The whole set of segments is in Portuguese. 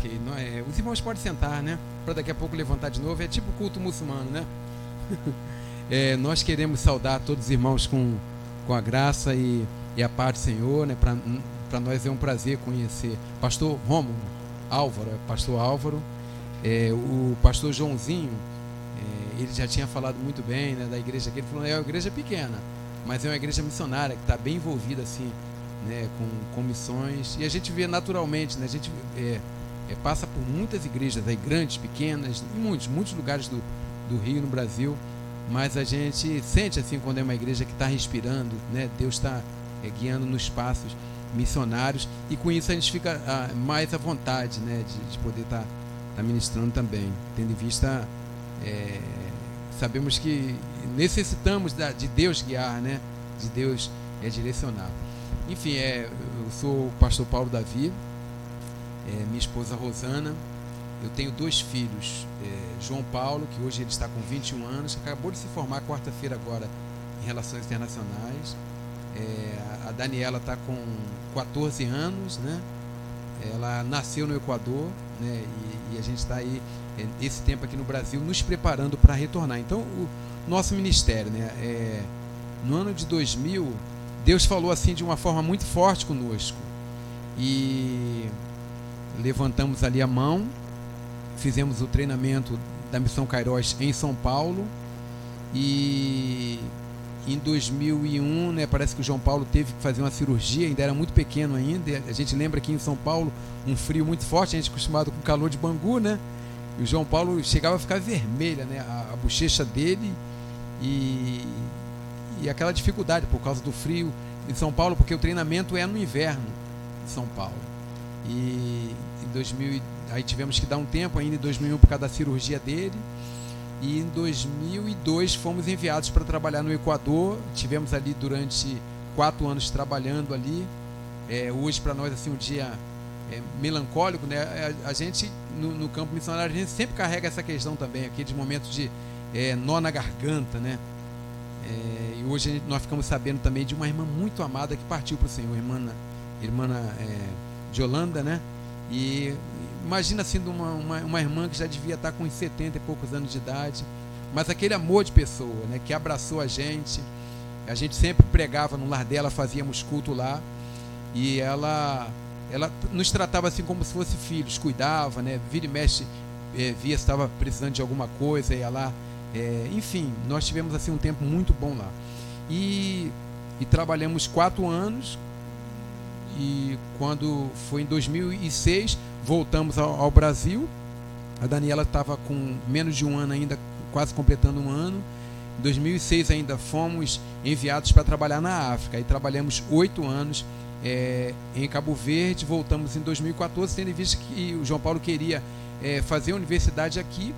Ok, é, os irmãos podem sentar, né? Para daqui a pouco levantar de novo. É tipo culto muçulmano, né? é, nós queremos saudar todos os irmãos com, com a graça e, e a paz do Senhor, né? Para nós é um prazer conhecer Pastor Romulo Álvaro, é Pastor Álvaro, é, o Pastor Joãozinho. É, ele já tinha falado muito bem né, da igreja aqui. Ele falou: é uma igreja pequena, mas é uma igreja missionária que está bem envolvida assim, né, com, com missões. E a gente vê naturalmente, né, a gente é, é, passa por muitas igrejas aí, grandes, pequenas, em muitos, muitos lugares do, do Rio, no Brasil, mas a gente sente assim quando é uma igreja que está respirando, né, Deus está é, guiando nos passos missionários. E com isso a gente fica ah, mais à vontade né, de, de poder estar tá, tá ministrando também, tendo em vista é, sabemos que necessitamos da, de Deus guiar, né, de Deus é, direcionar. Enfim, é, eu sou o pastor Paulo Davi, é, minha esposa Rosana. Eu tenho dois filhos, é, João Paulo, que hoje ele está com 21 anos, acabou de se formar quarta-feira agora em Relações Internacionais. É, a Daniela está com 14 anos, né? Ela nasceu no Equador, né? E, e a gente está aí é, esse tempo aqui no Brasil nos preparando para retornar. Então, o nosso ministério, né? É, no ano de 2000, Deus falou assim de uma forma muito forte conosco e levantamos ali a mão, fizemos o treinamento da Missão Cairós em São Paulo e em 2001, né, parece que o João Paulo teve que fazer uma cirurgia, ainda era muito pequeno ainda. A gente lembra que em São Paulo um frio muito forte, a gente acostumado com o calor de Bangu, né? E o João Paulo chegava a ficar vermelha, né, a, a bochecha dele e, e aquela dificuldade por causa do frio em São Paulo, porque o treinamento é no inverno em São Paulo. E em 2000, aí tivemos que dar um tempo ainda em 2001 por causa da cirurgia dele. E em 2002 fomos enviados para trabalhar no Equador. Tivemos ali durante quatro anos trabalhando ali. É, hoje para nós assim um dia é, melancólico, né? A, a gente no, no, campo missionário a gente sempre carrega essa questão também, aqueles momentos de é, nó na garganta, né? É, e hoje nós ficamos sabendo também de uma irmã muito amada que partiu para o Senhor, irmã, irmã é, de Holanda, né? E imagina sendo uma, uma, uma, irmã que já devia estar com uns 70 e poucos anos de idade, mas aquele amor de pessoa, né, que abraçou a gente. A gente sempre pregava no lar dela, fazíamos culto lá, e ela ela nos tratava assim como se fosse filhos, cuidava, né, vira e mexe, é, via se estava precisando de alguma coisa, ia lá. É, enfim, nós tivemos assim um tempo muito bom lá. E, e trabalhamos quatro anos e quando foi em 2006 voltamos ao, ao Brasil. A Daniela estava com menos de um ano ainda, quase completando um ano. Em 2006 ainda fomos enviados para trabalhar na África. E trabalhamos oito anos é, em Cabo Verde. Voltamos em 2014, tendo em vista que o João Paulo queria é, fazer a universidade aqui.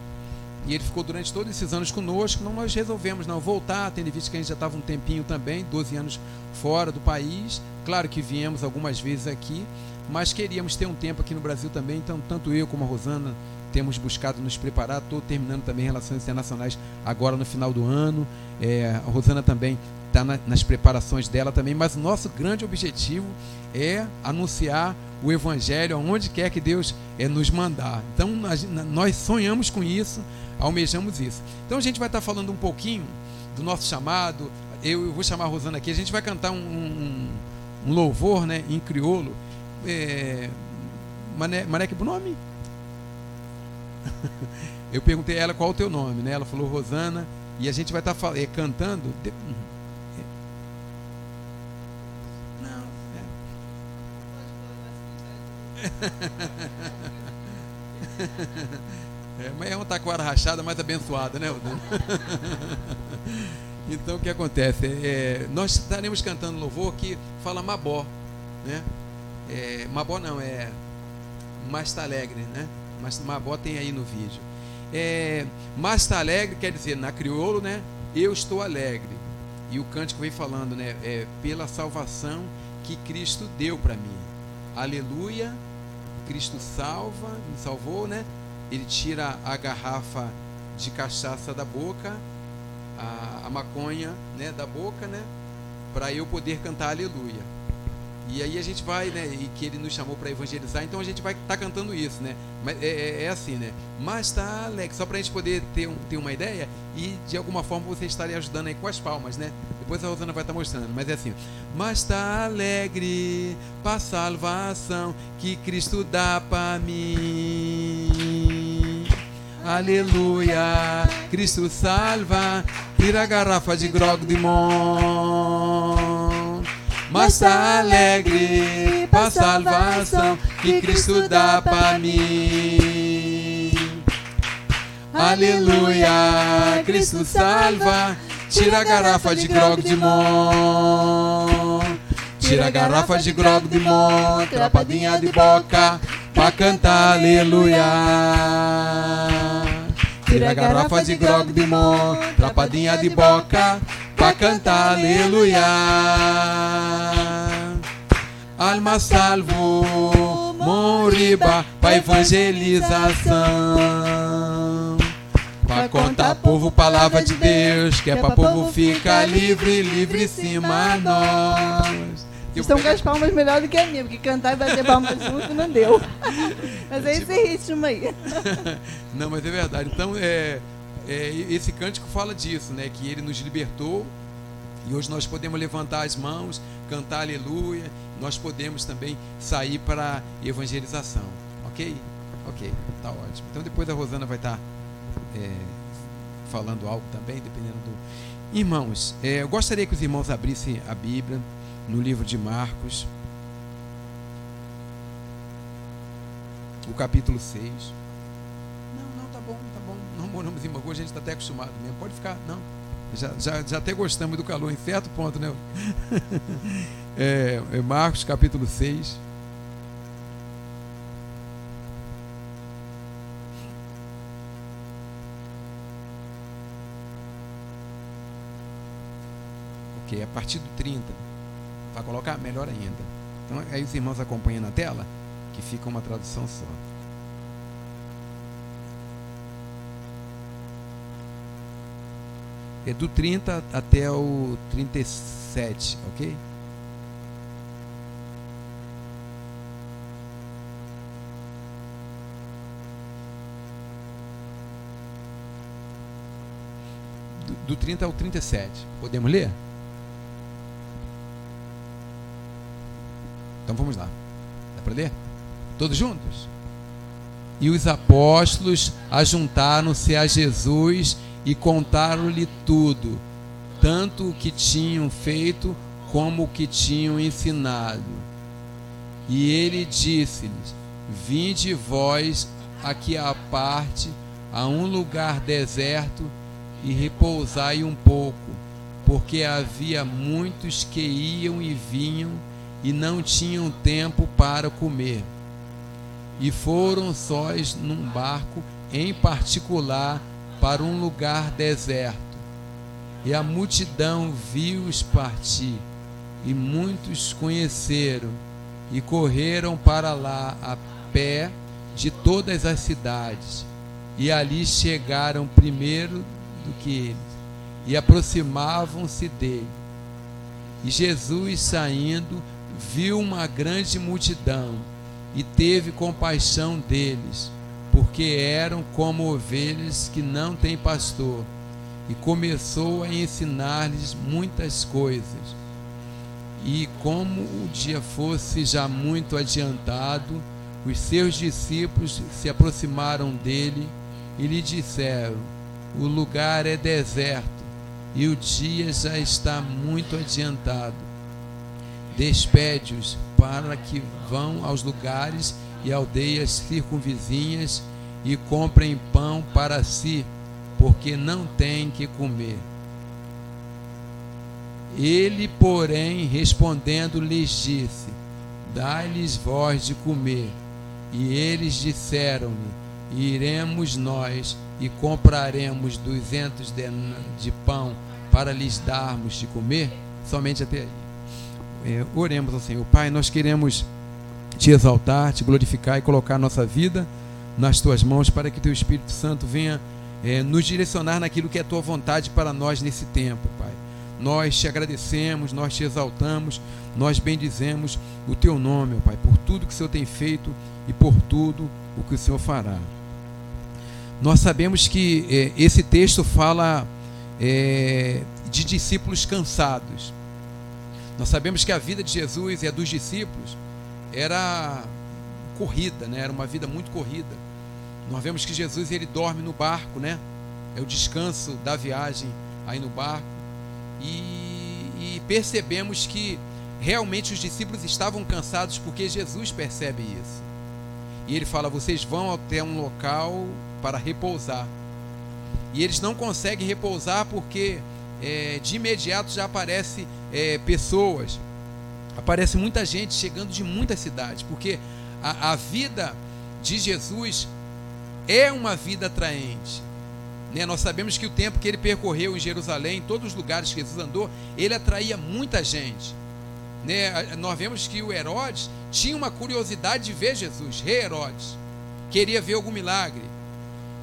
E ele ficou durante todos esses anos conosco. Não, nós resolvemos não voltar, tendo em vista que a gente já estava um tempinho também, 12 anos fora do país. Claro que viemos algumas vezes aqui, mas queríamos ter um tempo aqui no Brasil também. Então, tanto eu como a Rosana temos buscado nos preparar. Estou terminando também relações internacionais agora no final do ano. É, a Rosana também está na, nas preparações dela também. Mas nosso grande objetivo é anunciar o Evangelho aonde quer que Deus é, nos mandar. Então, nós, sonhamos com isso almejamos isso. Então a gente vai estar falando um pouquinho do nosso chamado. Eu, eu vou chamar a Rosana aqui. A gente vai cantar um, um, um louvor né, em crioulo. É, Mané, Mané, que nome? Eu perguntei a ela qual o teu nome, né? Ela falou Rosana. E a gente vai estar é, cantando. Não. É. É, mas é uma taquara rachada mais abençoada, né, Então o que acontece? É, nós estaremos cantando louvor que fala Mabó, né? É, Mabó não, é Mas está alegre, né? Mas Mabó tem aí no vídeo. É, Mas está alegre quer dizer, na crioulo, né? Eu estou alegre. E o cântico vem falando, né? É, pela salvação que Cristo deu para mim. Aleluia. Cristo salva, me salvou, né? ele tira a garrafa de cachaça da boca, a, a maconha né, da boca, né, para eu poder cantar aleluia. E aí a gente vai, né? E que ele nos chamou para evangelizar, então a gente vai estar tá cantando isso, né? Mas é, é, é, assim, né? Mas tá, Alex, só para a gente poder ter, um, ter uma ideia e de alguma forma você estaria ajudando aí com as palmas, né? Depois a Rosana vai estar tá mostrando, mas é assim: Mas tá alegre para salvação que Cristo dá para mim. Aleluia, Cristo salva, tira a garrafa de grog de mão. Mas tá alegre para salvação que Cristo dá para mim. Aleluia, Cristo salva, tira a garrafa de grog de mão. Tira a garrafa de grog de mão, trapadinha de boca, pra cantar aleluia. Tira a garrafa de grog de mão, trapadinha de boca, pra cantar aleluia. Alma salvo, moriba, pra evangelização. Pra contar povo palavra de Deus, que é pra povo ficar livre, livre cima nós. Estão com as palmas melhor do que a minha, porque cantar e bater palmas junto não deu. Mas é esse ritmo aí. Não, mas é verdade. Então, é, é, esse cântico fala disso, né? Que ele nos libertou e hoje nós podemos levantar as mãos, cantar aleluia. Nós podemos também sair para evangelização. Ok? Ok, tá ótimo. Então depois a Rosana vai estar é, falando algo também, dependendo do. Irmãos, é, eu gostaria que os irmãos abrissem a Bíblia no livro de Marcos, o capítulo 6. Em Bangu, a gente está até acostumado mesmo. Pode ficar, não. Já, já, já até gostamos do calor em certo ponto, né? é, é Marcos capítulo 6. Ok, a partir do 30. Para colocar melhor ainda. Então aí os irmãos acompanham na tela, que fica uma tradução só. É do 30 até o 37, ok? Do, do 30 ao 37. Podemos ler? Então vamos lá. Dá para ler? Todos juntos? E os apóstolos ajuntaram-se a Jesus e contaram-lhe tudo, tanto o que tinham feito como o que tinham ensinado. E ele disse-lhes: Vinde vós aqui à parte, a um lugar deserto, e repousai um pouco, porque havia muitos que iam e vinham e não tinham tempo para comer. E foram sós num barco em particular para um lugar deserto. E a multidão viu-os partir, e muitos conheceram, e correram para lá a pé de todas as cidades, e ali chegaram primeiro do que eles, e aproximavam-se dele. E Jesus, saindo, viu uma grande multidão e teve compaixão deles, porque eram como ovelhas que não têm pastor, e começou a ensinar-lhes muitas coisas. E como o dia fosse já muito adiantado, os seus discípulos se aproximaram dele e lhe disseram: O lugar é deserto e o dia já está muito adiantado despede-os para que vão aos lugares e aldeias circunvizinhas e comprem pão para si, porque não têm que comer. Ele, porém, respondendo, lhes disse: Dai-lhes voz de comer. E eles disseram-lhe: Iremos nós e compraremos duzentos de, de pão para lhes darmos de comer? Somente até aí é, oremos ao Senhor. Pai, nós queremos te exaltar, te glorificar e colocar a nossa vida nas tuas mãos para que teu Espírito Santo venha é, nos direcionar naquilo que é a tua vontade para nós nesse tempo, Pai. nós te agradecemos, nós te exaltamos, nós bendizemos o teu nome, Pai, por tudo que o Senhor tem feito e por tudo o que o Senhor fará. Nós sabemos que é, esse texto fala é, de discípulos cansados. Nós sabemos que a vida de Jesus e a dos discípulos era corrida, né? Era uma vida muito corrida. Nós vemos que Jesus ele dorme no barco, né? É o descanso da viagem aí no barco. E, e percebemos que realmente os discípulos estavam cansados porque Jesus percebe isso. E ele fala: vocês vão até um local para repousar. E eles não conseguem repousar porque é, de imediato já aparece é, pessoas, aparece muita gente chegando de muitas cidades, porque a, a vida de Jesus é uma vida atraente. Né? Nós sabemos que o tempo que ele percorreu em Jerusalém, em todos os lugares que Jesus andou, ele atraía muita gente. Né? Nós vemos que o Herodes tinha uma curiosidade de ver Jesus, rei Herodes, queria ver algum milagre.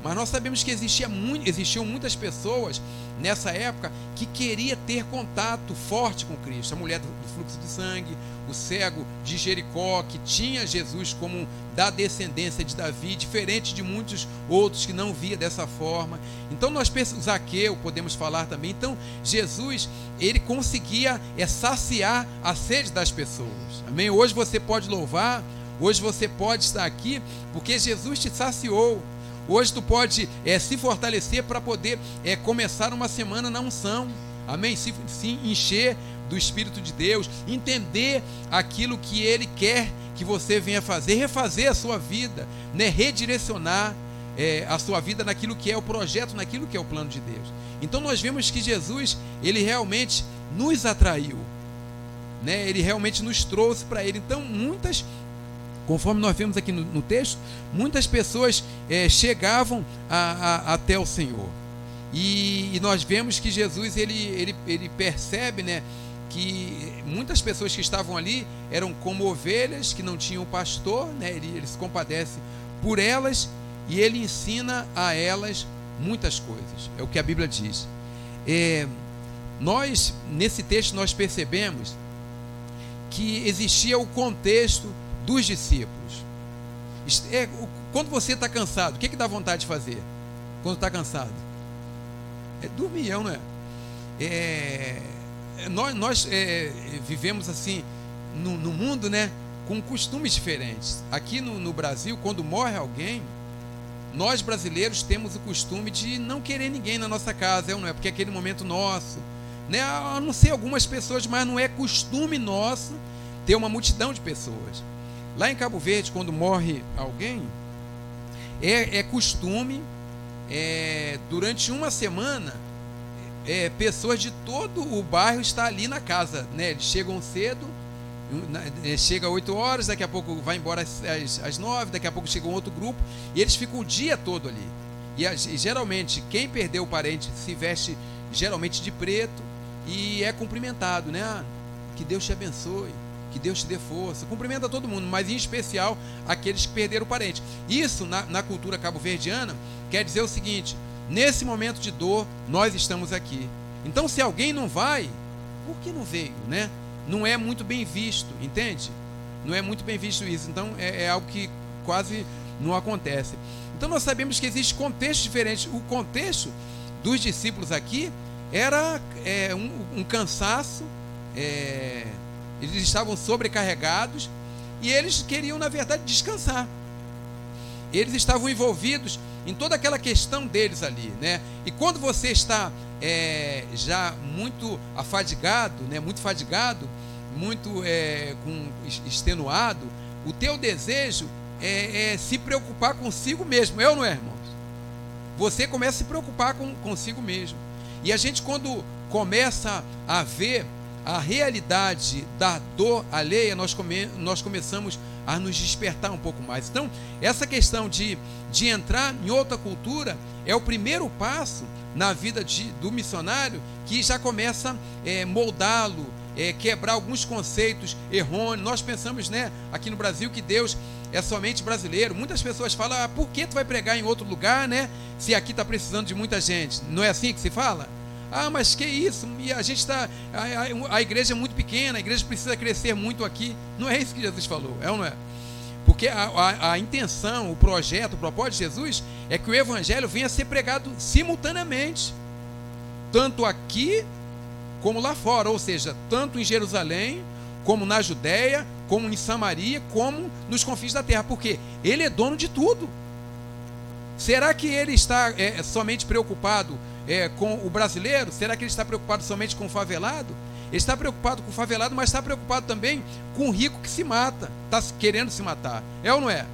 Mas nós sabemos que existia muito, existiam muitas pessoas nessa época que queria ter contato forte com Cristo. A mulher do fluxo de sangue, o cego de Jericó, que tinha Jesus como da descendência de Davi, diferente de muitos outros que não via dessa forma. Então nós pensamos, Zaqueu, podemos falar também. Então Jesus, ele conseguia é, saciar a sede das pessoas. Amém? Hoje você pode louvar, hoje você pode estar aqui, porque Jesus te saciou. Hoje tu pode é, se fortalecer para poder é, começar uma semana na unção. Amém? Se, se encher do Espírito de Deus, entender aquilo que Ele quer que você venha fazer, refazer a sua vida, né? redirecionar é, a sua vida naquilo que é o projeto, naquilo que é o plano de Deus. Então nós vemos que Jesus, Ele realmente nos atraiu, né? Ele realmente nos trouxe para Ele. Então muitas Conforme nós vemos aqui no, no texto, muitas pessoas é, chegavam a, a, até o Senhor. E, e, nós vemos que Jesus ele, ele, ele percebe né, que muitas pessoas que estavam ali eram como ovelhas que não tinham pastor, né, ele, ele se compadece por elas e ele ensina a elas muitas coisas. É o que a Bíblia diz. É, nós, nesse texto, nós percebemos que existia o contexto dos discípulos. É, quando você está cansado, o que, que dá vontade de fazer? Quando está cansado? É dormir, não é? é nós nós é, vivemos assim no, no, mundo, né? Com costumes diferentes. Aqui no, no Brasil, quando morre alguém, nós brasileiros temos o costume de não querer ninguém na nossa casa, não é? Porque é aquele momento nosso. Né? A não ser algumas pessoas, mas não é costume nosso ter uma multidão de pessoas. Lá em Cabo Verde, quando morre alguém, é, é costume, é, durante uma semana, é, pessoas de todo o bairro estão ali na casa. Né? Eles chegam cedo, é, chega às 8 horas, daqui a pouco vai embora às, às, às 9, daqui a pouco chega um outro grupo, e eles ficam o dia todo ali. E, e geralmente, quem perdeu o parente se veste geralmente de preto e é cumprimentado, né? Ah, que Deus te abençoe que Deus te dê força. Cumprimenta todo mundo, mas em especial aqueles que perderam o parente. Isso, na, na cultura cabo-verdiana, quer dizer o seguinte: nesse momento de dor, nós estamos aqui. Então, se alguém não vai, por que não veio, né? Não é muito bem visto, entende? Não é muito bem visto isso. Então, é, é algo que quase não acontece. Então, nós sabemos que existe contextos diferentes. O contexto dos discípulos aqui era é, um, um cansaço. É, eles estavam sobrecarregados e eles queriam, na verdade, descansar. Eles estavam envolvidos em toda aquela questão deles ali, né? E quando você está é, já muito afadigado, né? Muito fadigado, muito é, com, extenuado, o teu desejo é, é, se preocupar consigo mesmo, eu não é, irmãos? Você começa a se preocupar com, consigo mesmo. E a gente, quando começa a ver a realidade da dor alheia, nós, come, nós começamos a nos despertar um pouco mais. Então, essa questão de, de entrar em outra cultura é o primeiro passo na vida de, do missionário que já começa a é, moldá-lo, é, quebrar alguns conceitos errôneos. Nós pensamos, né, aqui no Brasil, que Deus é somente brasileiro. Muitas pessoas falam, ah, por que tu vai pregar em outro lugar, né? Se aqui está precisando de muita gente. Não é assim que se fala? Ah, mas que isso? E a gente está. A, a, a, igreja é muito pequena, a igreja precisa crescer muito aqui. Não é isso que Jesus falou, é ou não é? Porque a, a, intenção, o projeto, o propósito de Jesus é que o evangelho venha a ser pregado simultaneamente, tanto aqui como lá fora, ou seja, tanto em Jerusalém, como na Judéia, como em Samaria, como nos confins da terra, porque ele é dono de tudo. Será que ele está é, somente preocupado é, com o brasileiro? Será que ele está preocupado somente com o favelado? Ele está preocupado com o favelado, mas está preocupado também com o rico que se mata, está querendo se matar. É ou não é?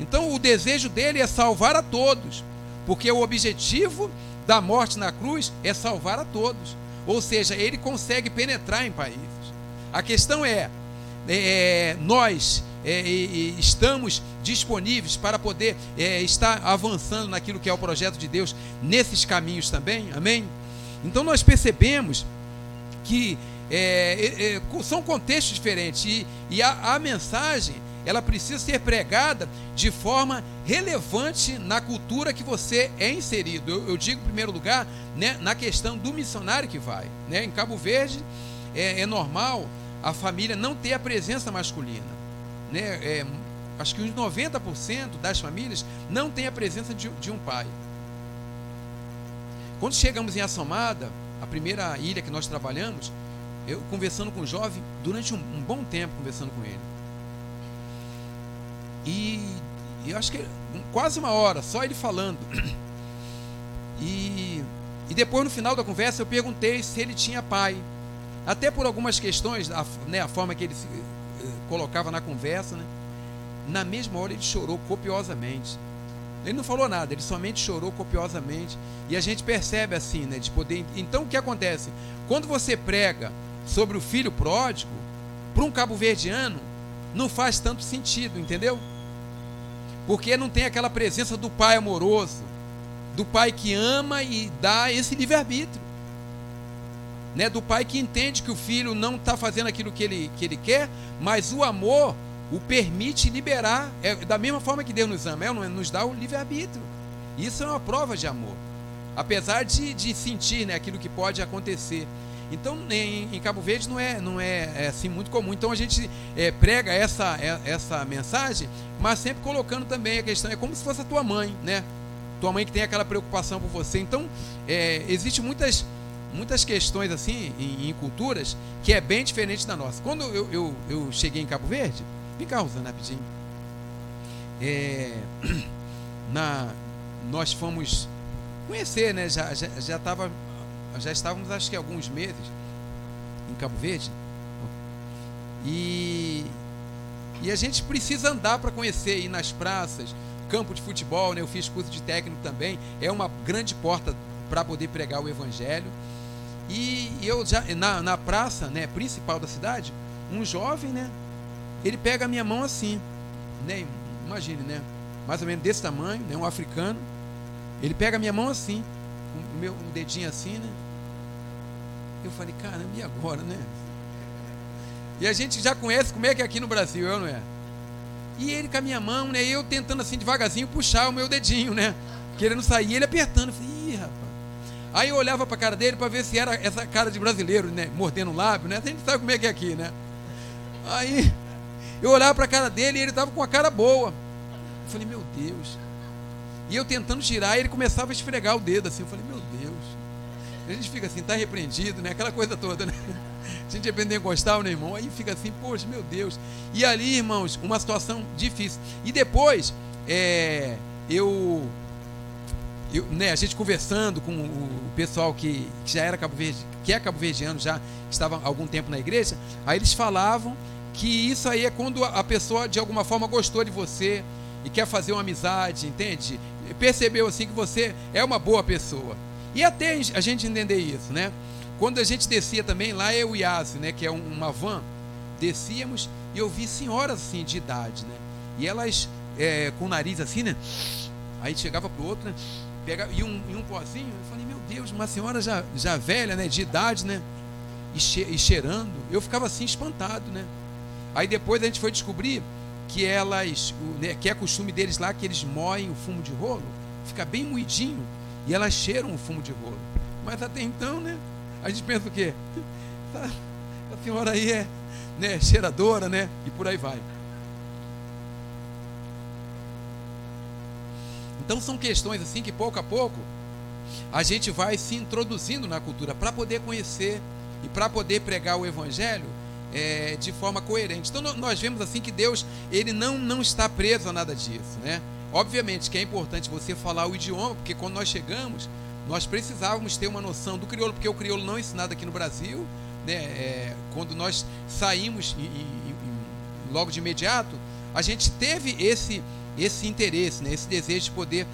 Então o desejo dele é salvar a todos, porque o objetivo da morte na cruz é salvar a todos. Ou seja, ele consegue penetrar em países. A questão é, é nós é, estamos disponíveis para poder é, estar avançando naquilo que é o projeto de Deus nesses caminhos também, amém? Então nós percebemos que é, é, são contextos diferentes e, e a, a, mensagem ela precisa ser pregada de forma relevante na cultura que você é inserido. Eu, eu digo, em primeiro lugar, né, na questão do missionário que vai. Né? Em Cabo Verde é, é normal a família não ter a presença masculina né, é, acho que uns 90% das famílias não tem a presença de, de, um pai. Quando chegamos em Assomada, a primeira ilha que nós trabalhamos, eu conversando com o jovem durante um, um bom tempo conversando com ele. E, e acho que quase uma hora, só ele falando. E, e depois no final da conversa eu perguntei se ele tinha pai. Até por algumas questões, a, né, a forma que ele colocava na conversa, né? na mesma hora ele chorou copiosamente. Ele não falou nada, ele somente chorou copiosamente. E a gente percebe assim, né? De poder. Então o que acontece? Quando você prega sobre o filho pródigo, para um cabo-verdiano, não faz tanto sentido, entendeu? Porque não tem aquela presença do pai amoroso, do pai que ama e dá esse livre-arbítrio né, do pai que entende que o filho não está fazendo aquilo que ele, que ele quer, mas o amor o permite liberar, é, da mesma forma que Deus nos ama, é, nos dá o livre-arbítrio. Isso é uma prova de amor, apesar de, de sentir né, aquilo que pode acontecer. Então, em, em, Cabo Verde não é, não é, é, assim muito comum. Então a gente é, prega essa, é, essa mensagem, mas sempre colocando também a questão, é como se fosse a tua mãe, né? Tua mãe que tem aquela preocupação por você. Então, é, existe muitas muitas questões assim em, em, culturas que é bem diferente da nossa. Quando eu, eu, eu cheguei em Cabo Verde, vem cá, Rosana, rapidinho. É, na, nós fomos conhecer, né? Já, já, já, tava, já estávamos acho que alguns meses em Cabo Verde. E, e a gente precisa andar para conhecer, ir nas praças, campo de futebol, né? Eu fiz curso de técnico também. É uma grande porta para poder pregar o evangelho. E eu já na, na praça, né, principal da cidade, um jovem, né, ele pega a minha mão assim, né, imagine, né, mais ou menos desse tamanho, né, um africano. Ele pega a minha mão assim, o meu um dedinho assim, né? Eu falei, caramba, e agora, né? E a gente já conhece como é que é aqui no Brasil, eu não é? E ele com a minha mão, né? Eu tentando assim devagarzinho puxar o meu dedinho, né? Querendo sair, ele apertando. Eu falei, ih, rapaz. Aí eu olhava para a cara dele para ver se era essa cara de brasileiro, né? Mordendo o lábio, né? A gente sabe como é que é aqui, né? Aí eu olhava para a cara dele e ele estava com a cara boa. Eu falei, meu Deus. E eu tentando tirar, ele começava a esfregar o dedo assim. Eu falei, meu Deus. A gente fica assim, tá repreendido, né? Aquela coisa toda, né? A gente é pentecostal, né, irmão? Aí fica assim, poxa, meu Deus. E ali, irmãos, uma situação difícil. E depois, é, eu eu, né, a gente conversando com o pessoal que, que já era Cabo Verde, que é Cabo Verdeano, já estava há algum tempo na igreja, aí eles falavam que isso aí é quando a pessoa de alguma forma gostou de você e quer fazer uma amizade, entende? Percebeu assim que você é uma boa pessoa. E até a gente entender isso, né? Quando a gente descia também, lá é o Iase, né, que é uma van, descíamos e eu vi senhoras assim de idade, né? E elas é, com o nariz assim, né? Aí chegava pro outro, né? E, um, e um pozinho, eu falei, meu Deus, uma senhora já, já velha, né, de idade, né, e, che, e cheirando, eu ficava assim espantado, né. Aí depois a gente foi descobrir que elas, né, que é costume deles lá, que eles moem o fumo de rolo, fica bem moidinho, e elas cheiram o fumo de rolo. Mas até então, né? A gente pensa o quê? A senhora aí é né, cheiradora, né? E por aí vai. Então são questões assim que pouco a pouco a gente vai se introduzindo na cultura para poder conhecer e para poder pregar o evangelho é, de forma coerente. Então nós vemos assim que Deus ele não não está preso a nada disso, né? Obviamente que é importante você falar o idioma, porque quando nós chegamos nós precisávamos ter uma noção do crioulo, porque o crioulo não é ensinado aqui no Brasil, né? É, quando nós saímos e, e, e, logo de imediato, a gente teve esse esse interesse, né? esse desejo de poder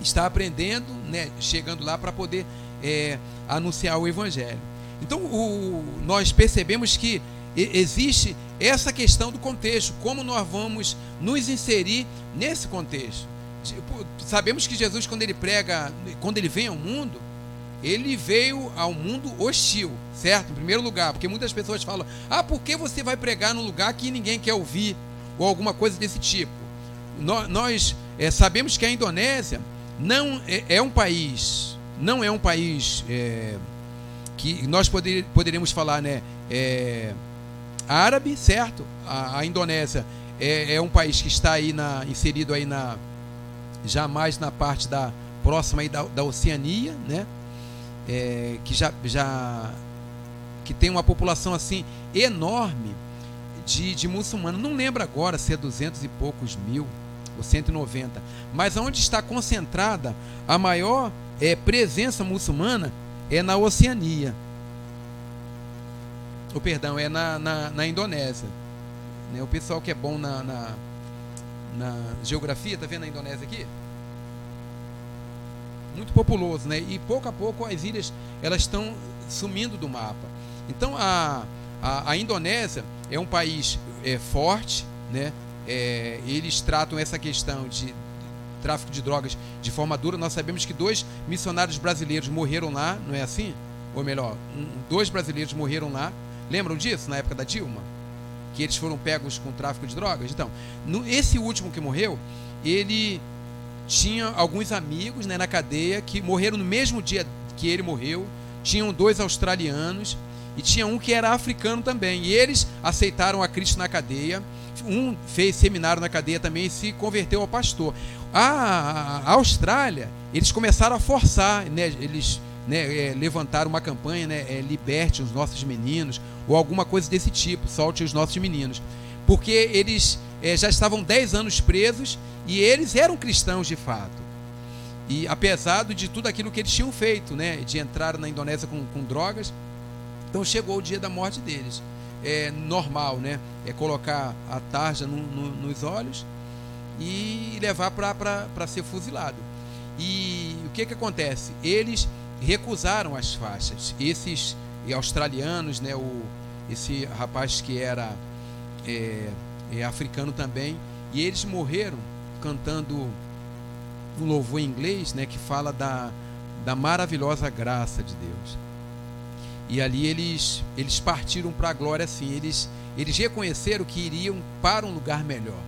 estar aprendendo, né? chegando lá para poder é, anunciar o evangelho. Então, o, nós percebemos que existe essa questão do contexto, como nós vamos nos inserir nesse contexto. Sabemos que Jesus, quando ele prega, quando ele vem ao mundo, ele veio ao mundo hostil, certo? Em primeiro lugar, porque muitas pessoas falam: ah, por que você vai pregar num lugar que ninguém quer ouvir? Ou alguma coisa desse tipo. Nós, nós é, sabemos que a Indonésia não é, é, um país, não é um país é, que nós poder, poderíamos falar, né? É, árabe, certo? A, a Indonésia é, é, um país que está aí na, inserido aí na jamais na parte da próxima aí da, da Oceania, né? É, que já, já que tem uma população assim enorme de, de muçulmanos. Não lembro agora se é 200 e poucos mil ou 190, mas onde está concentrada a maior é, presença muçulmana é na Oceania. O perdão, é na, na, na Indonésia. Né? O pessoal que é bom na, na, na geografia, tá vendo a Indonésia aqui? Muito populoso, né? E pouco a pouco as ilhas elas estão sumindo do mapa. Então a, a, a Indonésia é um país é, forte, né? É, eles tratam essa questão de tráfico de drogas de forma dura. Nós sabemos que dois missionários brasileiros morreram lá, não é assim? Ou melhor, um, dois brasileiros morreram lá. Lembram disso na época da Dilma? Que eles foram pegos com tráfico de drogas? Então, no, esse último que morreu, ele tinha alguns amigos né, na cadeia que morreram no mesmo dia que ele morreu. Tinham dois australianos e tinha um que era africano também. E eles aceitaram a Cristo na cadeia. Um fez seminário na cadeia também e se converteu ao pastor. A, a Austrália, eles começaram a forçar, né? eles né, é, levantaram uma campanha, né, é, liberte os nossos meninos, ou alguma coisa desse tipo, solte os nossos meninos. Porque eles é, já estavam 10 anos presos e eles eram cristãos de fato. E apesar de tudo aquilo que eles tinham feito, né, de entrar na Indonésia com, com drogas, então chegou o dia da morte deles. É normal, né? É colocar a tarja no, no, nos olhos e levar para ser fuzilado. E o que, que acontece? Eles recusaram as faixas. Esses australianos, né, o, esse rapaz que era é, é, africano também, e eles morreram cantando um louvor em inglês né, que fala da, da maravilhosa graça de Deus. E ali eles, eles partiram para a glória assim. Eles, eles reconheceram que iriam para um lugar melhor.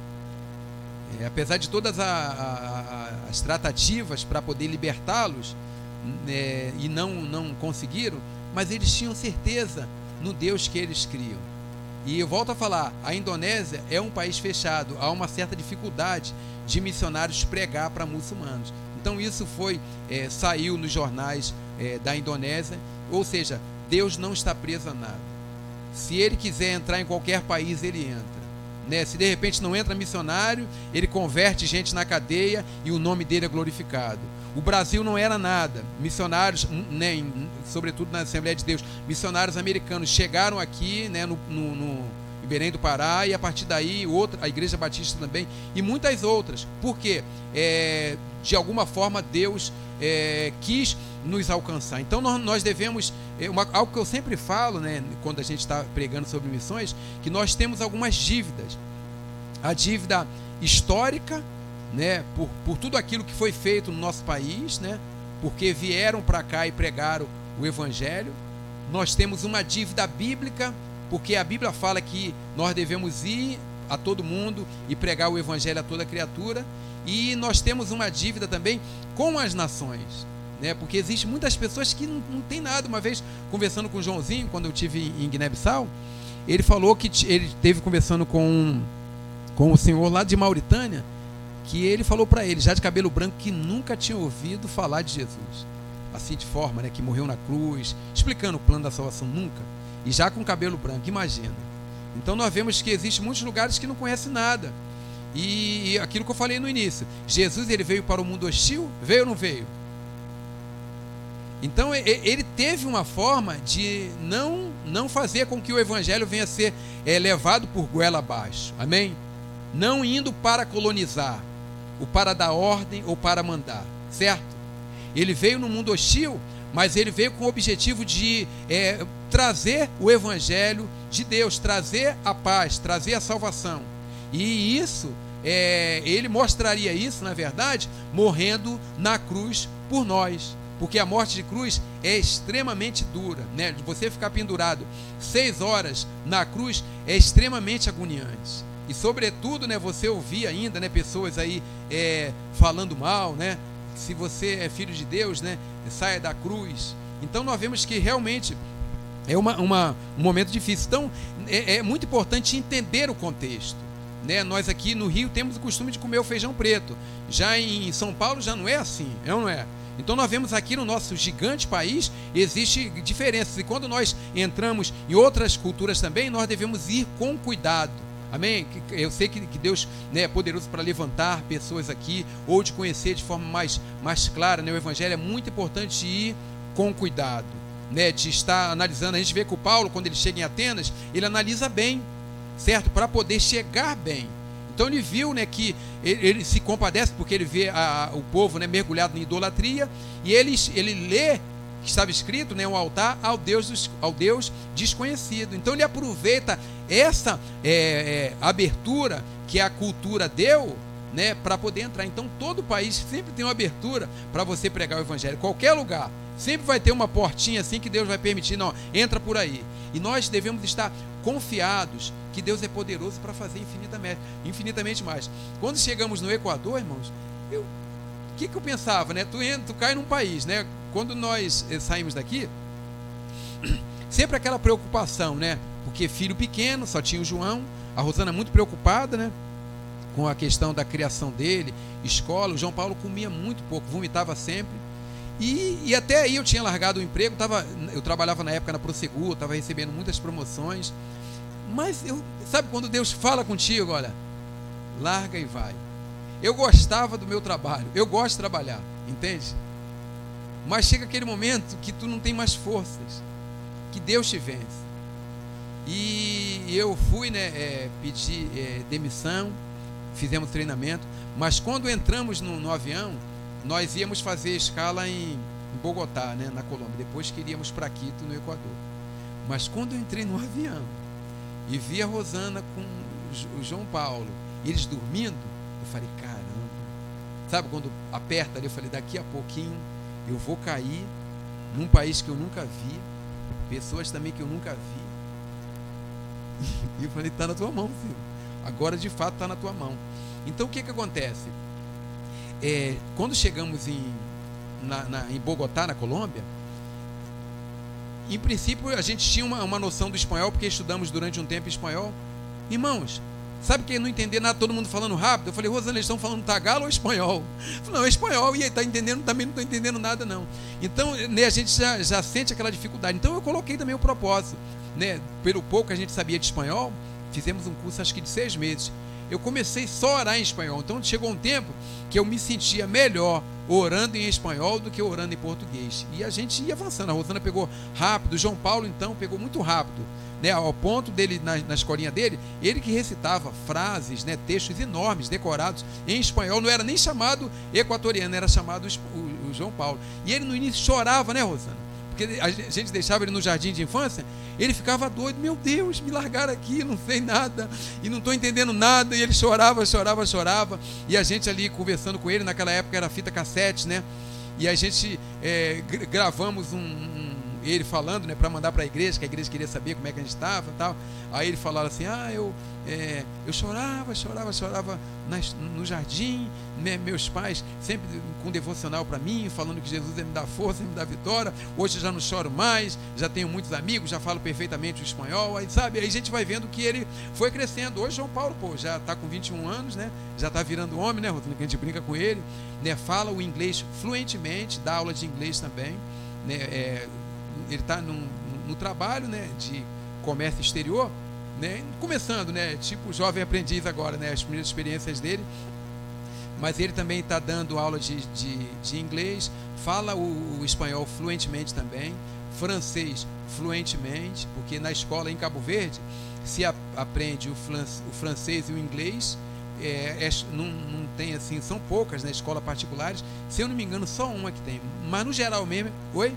É, apesar de todas a, a, a, as tratativas para poder libertá-los, né, e não, não conseguiram, mas eles tinham certeza no Deus que eles criam. E eu volto a falar: a Indonésia é um país fechado, há uma certa dificuldade de missionários pregar para muçulmanos. Então isso foi é, saiu nos jornais é, da Indonésia, ou seja, Deus não está preso a nada. Se ele quiser entrar em qualquer país, ele entra. Né? Se de repente não entra missionário, ele converte gente na cadeia e o nome dele é glorificado. O Brasil não era nada. Missionários, né, sobretudo na Assembleia de Deus, missionários americanos chegaram aqui né, no, no, no em do Pará, e a partir daí outra, a Igreja Batista também, e muitas outras. Por quê? É, de alguma forma Deus é, quis nos alcançar. Então nós, devemos, é uma, algo que eu sempre falo, né, quando a gente está pregando sobre missões, que nós temos algumas dívidas. A dívida histórica, né, por, por tudo aquilo que foi feito no nosso país, né, porque vieram para cá e pregaram o Evangelho. Nós temos uma dívida bíblica, porque a Bíblia fala que nós devemos ir a todo mundo e pregar o Evangelho a toda criatura. E nós temos uma dívida também com as nações. né? Porque existe muitas pessoas que não, não tem nada. Uma vez conversando com o Joãozinho, quando eu tive em Guiné-Bissau, ele falou que ele teve conversando com com o senhor lá de Mauritânia, que ele falou para ele, já de cabelo branco, que nunca tinha ouvido falar de Jesus. Assim de forma, né, que morreu na cruz, explicando o plano da salvação nunca. E já com cabelo branco, imagina. Então nós vemos que existem muitos lugares que não conhecem nada. E aquilo que eu falei no início, Jesus ele veio para o mundo hostil, veio ou não veio? Então ele teve uma forma de não não fazer com que o evangelho venha a ser é, levado por goela abaixo. Amém? Não indo para colonizar, ou para dar ordem ou para mandar, certo? Ele veio no mundo hostil, mas ele veio com o objetivo de é, trazer o evangelho de Deus, trazer a paz, trazer a salvação. E isso, é, ele mostraria isso, na verdade, morrendo na cruz por nós porque a morte de cruz é extremamente dura, né? Você ficar pendurado seis horas na cruz é extremamente agoniante. E sobretudo, né, você ouvir ainda, né, pessoas aí é, falando mal, né? Se você é filho de Deus, né, saia da cruz. Então nós vemos que realmente é uma, uma um momento difícil. Então é, é muito importante entender o contexto. Né? Nós aqui no Rio temos o costume de comer o feijão preto. Já em São Paulo já não é assim, é ou não é? Então nós vemos aqui no nosso gigante país existe diferenças e quando nós entramos em outras culturas também nós devemos ir com cuidado. Amém? Eu sei que Deus né, é poderoso para levantar pessoas aqui ou de conhecer de forma mais, mais clara. Né? O Evangelho é muito importante ir com cuidado, né? de estar analisando. A gente vê que o Paulo, quando ele chega em Atenas, ele analisa bem, certo? Para poder chegar bem. Então ele viu né, que ele, ele se compadece porque ele vê a, o povo né, mergulhado em idolatria e ele, ele lê que estava escrito, né, um altar ao Deus, ao Deus desconhecido. Então ele aproveita essa é, é, abertura que a cultura deu né, para poder entrar. Então todo país sempre tem uma abertura para você pregar o evangelho, qualquer lugar. Sempre vai ter uma portinha assim que Deus vai permitir, não, entra por aí. E nós devemos estar confiados que Deus é poderoso para fazer infinitamente, infinitamente mais. Quando chegamos no Equador, irmãos, eu, o que, que eu pensava, né? Tu, entra, tu cai num país, né? Quando nós eh, saímos daqui, sempre aquela preocupação, né? Porque filho pequeno, só tinha o João, a Rosana muito preocupada, né? Com a questão da criação dele, escola. O João Paulo comia muito pouco, vomitava sempre. E, e, até aí eu tinha largado o emprego, tava, eu trabalhava na época na Prosegur, estava recebendo muitas promoções. Mas eu, sabe quando Deus fala contigo, olha, larga e vai. Eu gostava do meu trabalho, eu gosto de trabalhar, entende? Mas chega aquele momento que tu não tem mais forças, que Deus te vence. E eu fui, né, é, pedir é, demissão, fizemos treinamento, mas quando entramos no, no avião, nós íamos fazer escala em, Bogotá, né, na Colômbia. Depois queríamos para Quito, no Equador. Mas quando eu entrei no avião e vi a Rosana com o João Paulo, eles dormindo, eu falei, caramba. Sabe quando aperta ali, eu falei, daqui a pouquinho eu vou cair num país que eu nunca vi, pessoas também que eu nunca vi. E eu falei, está na tua mão, filho. Agora de fato está na tua mão. Então o que, que acontece? é, quando chegamos em, na, na, em Bogotá, na Colômbia, em princípio a gente tinha uma, uma noção do espanhol, porque estudamos durante um tempo espanhol. Irmãos, sabe que não entender nada, todo mundo falando rápido? Eu falei, Rosana, eles estão falando tagalo ou espanhol? falei, não, é espanhol, e aí está entendendo, também não estou entendendo nada, não. Então, né, a gente já, já sente aquela dificuldade. Então eu coloquei também o propósito. Né, pelo pouco que a gente sabia de espanhol, fizemos um curso acho que de seis meses eu comecei só a orar em espanhol. Então chegou um tempo que eu me sentia melhor orando em espanhol do que orando em português. E a gente ia avançando. A Rosana pegou rápido, o João Paulo então pegou muito rápido. Né, ao ponto dele, na, na escolinha dele, ele que recitava frases, né, textos enormes, decorados em espanhol, não era nem chamado equatoriano, era chamado o, o João Paulo. E ele no início chorava, né, Rosana? Porque a gente deixava ele no jardim de infância, ele ficava doido, meu Deus, me largaram aqui, não sei nada, e não estou entendendo nada, e ele chorava, chorava, chorava, e a gente ali conversando com ele, naquela época era fita cassete, né? E a gente é, gravamos um, um ele falando, né, para mandar para a igreja, que a igreja queria saber como é que a gente estava, tal. Aí ele falava assim: "Ah, eu é, eu chorava, chorava, chorava nas, no jardim, né, meus pais sempre com devocional para mim, falando que Jesus ia me dar força, ia me dar vitória. Hoje já não choro mais, já tenho muitos amigos, já falo perfeitamente o espanhol, aí sabe? Aí a gente vai vendo que ele foi crescendo. Hoje João Paulo, pô, já está com 21 anos, né? Já está virando homem, né, Rotino, que a gente brinca com ele, né? Fala o inglês fluentemente, dá aula de inglês também, né? É, ele está no trabalho, né, de comércio exterior, né? Começando, né? Tipo jovem aprendiz agora, né? As primeiras experiências dele. Mas ele também está dando aula de, de, de inglês, fala o, o, espanhol fluentemente também, francês fluentemente, porque na escola em Cabo Verde se a, aprende o, flan, o, francês e o inglês. É, é, não, não tem assim, são poucas na né, escola particulares. Se eu não me engano, só uma que tem. Mas no geral mesmo, oi?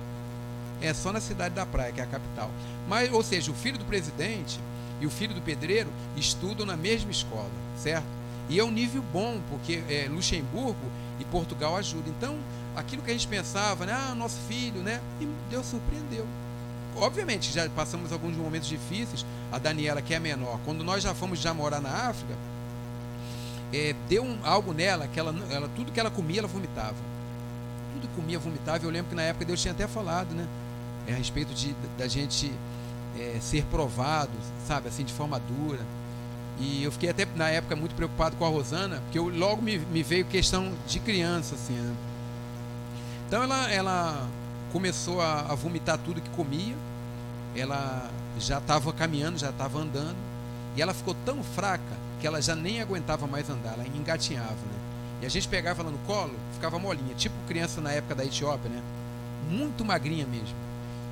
É só na cidade da praia, que é a capital. Mas, ou seja, o filho do presidente e o filho do pedreiro estudam na mesma escola, certo? E é um nível bom, porque é, Luxemburgo e Portugal ajudam. Então, aquilo que a gente pensava, né? Ah, nosso filho, né? E Deus surpreendeu. Obviamente, já passamos alguns momentos difíceis. A Daniela, que é menor, quando nós já fomos já morar na África, é, deu um, algo nela que ela, ela, tudo que ela comia, ela vomitava. Tudo comia, vomitava. Eu lembro que na época Deus tinha até falado, né? É, a respeito de, da gente é, ser provado, sabe, assim, de forma dura. E eu fiquei até na época muito preocupado com a Rosana, porque eu, logo me, me veio questão de criança, assim. Né? Então ela, ela começou a, a vomitar tudo que comia, ela já estava caminhando, já estava andando, e ela ficou tão fraca que ela já nem aguentava mais andar, ela engatinhava, né? E a gente pegava ela no colo, ficava molinha, tipo criança na época da Etiópia, né? Muito magrinha mesmo.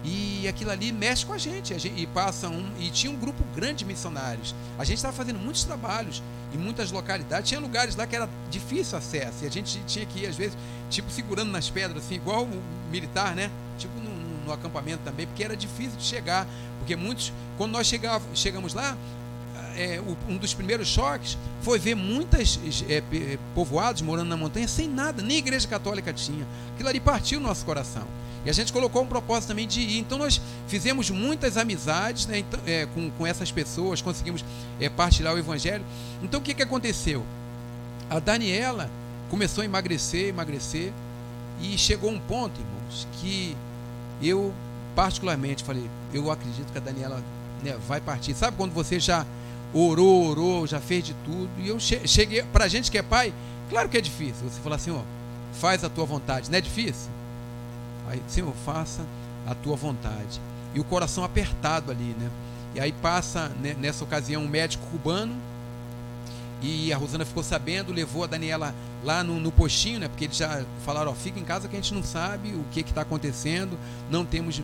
E aquilo ali mexe com a gente, a gente, e passa um e tinha um grupo grande de missionários. A gente estava fazendo muitos trabalhos em muitas localidades, tinha lugares lá que era difícil acesso e a gente tinha que ir às vezes tipo segurando nas pedras assim, igual o militar, né? Tipo no, no, acampamento também, porque era difícil de chegar, porque muitos quando nós chegava, chegamos lá, é, um dos primeiros choques foi ver muitas é, povoados morando na montanha sem nada, nem igreja católica tinha. Aquilo ali partiu o nosso coração. E a gente colocou um propósito também de ir. Então nós fizemos muitas amizades né, então, é, com, com essas pessoas, conseguimos é, partilhar o evangelho. Então o que, que aconteceu? A Daniela começou a emagrecer, emagrecer, e chegou um ponto, irmãos, que eu particularmente falei, eu acredito que a Daniela né, vai partir. Sabe quando você já orou, orou, já fez de tudo, e eu cheguei, para a gente que é pai, claro que é difícil. Você fala assim, ó, faz a tua vontade, não é difícil? Aí, Senhor, faça a tua vontade. E o coração apertado ali, né? E aí passa, né, nessa ocasião, um médico cubano. E a Rosana ficou sabendo, levou a Daniela lá no, no postinho, né? Porque eles já falaram, ó, fica em casa que a gente não sabe o que está acontecendo, não temos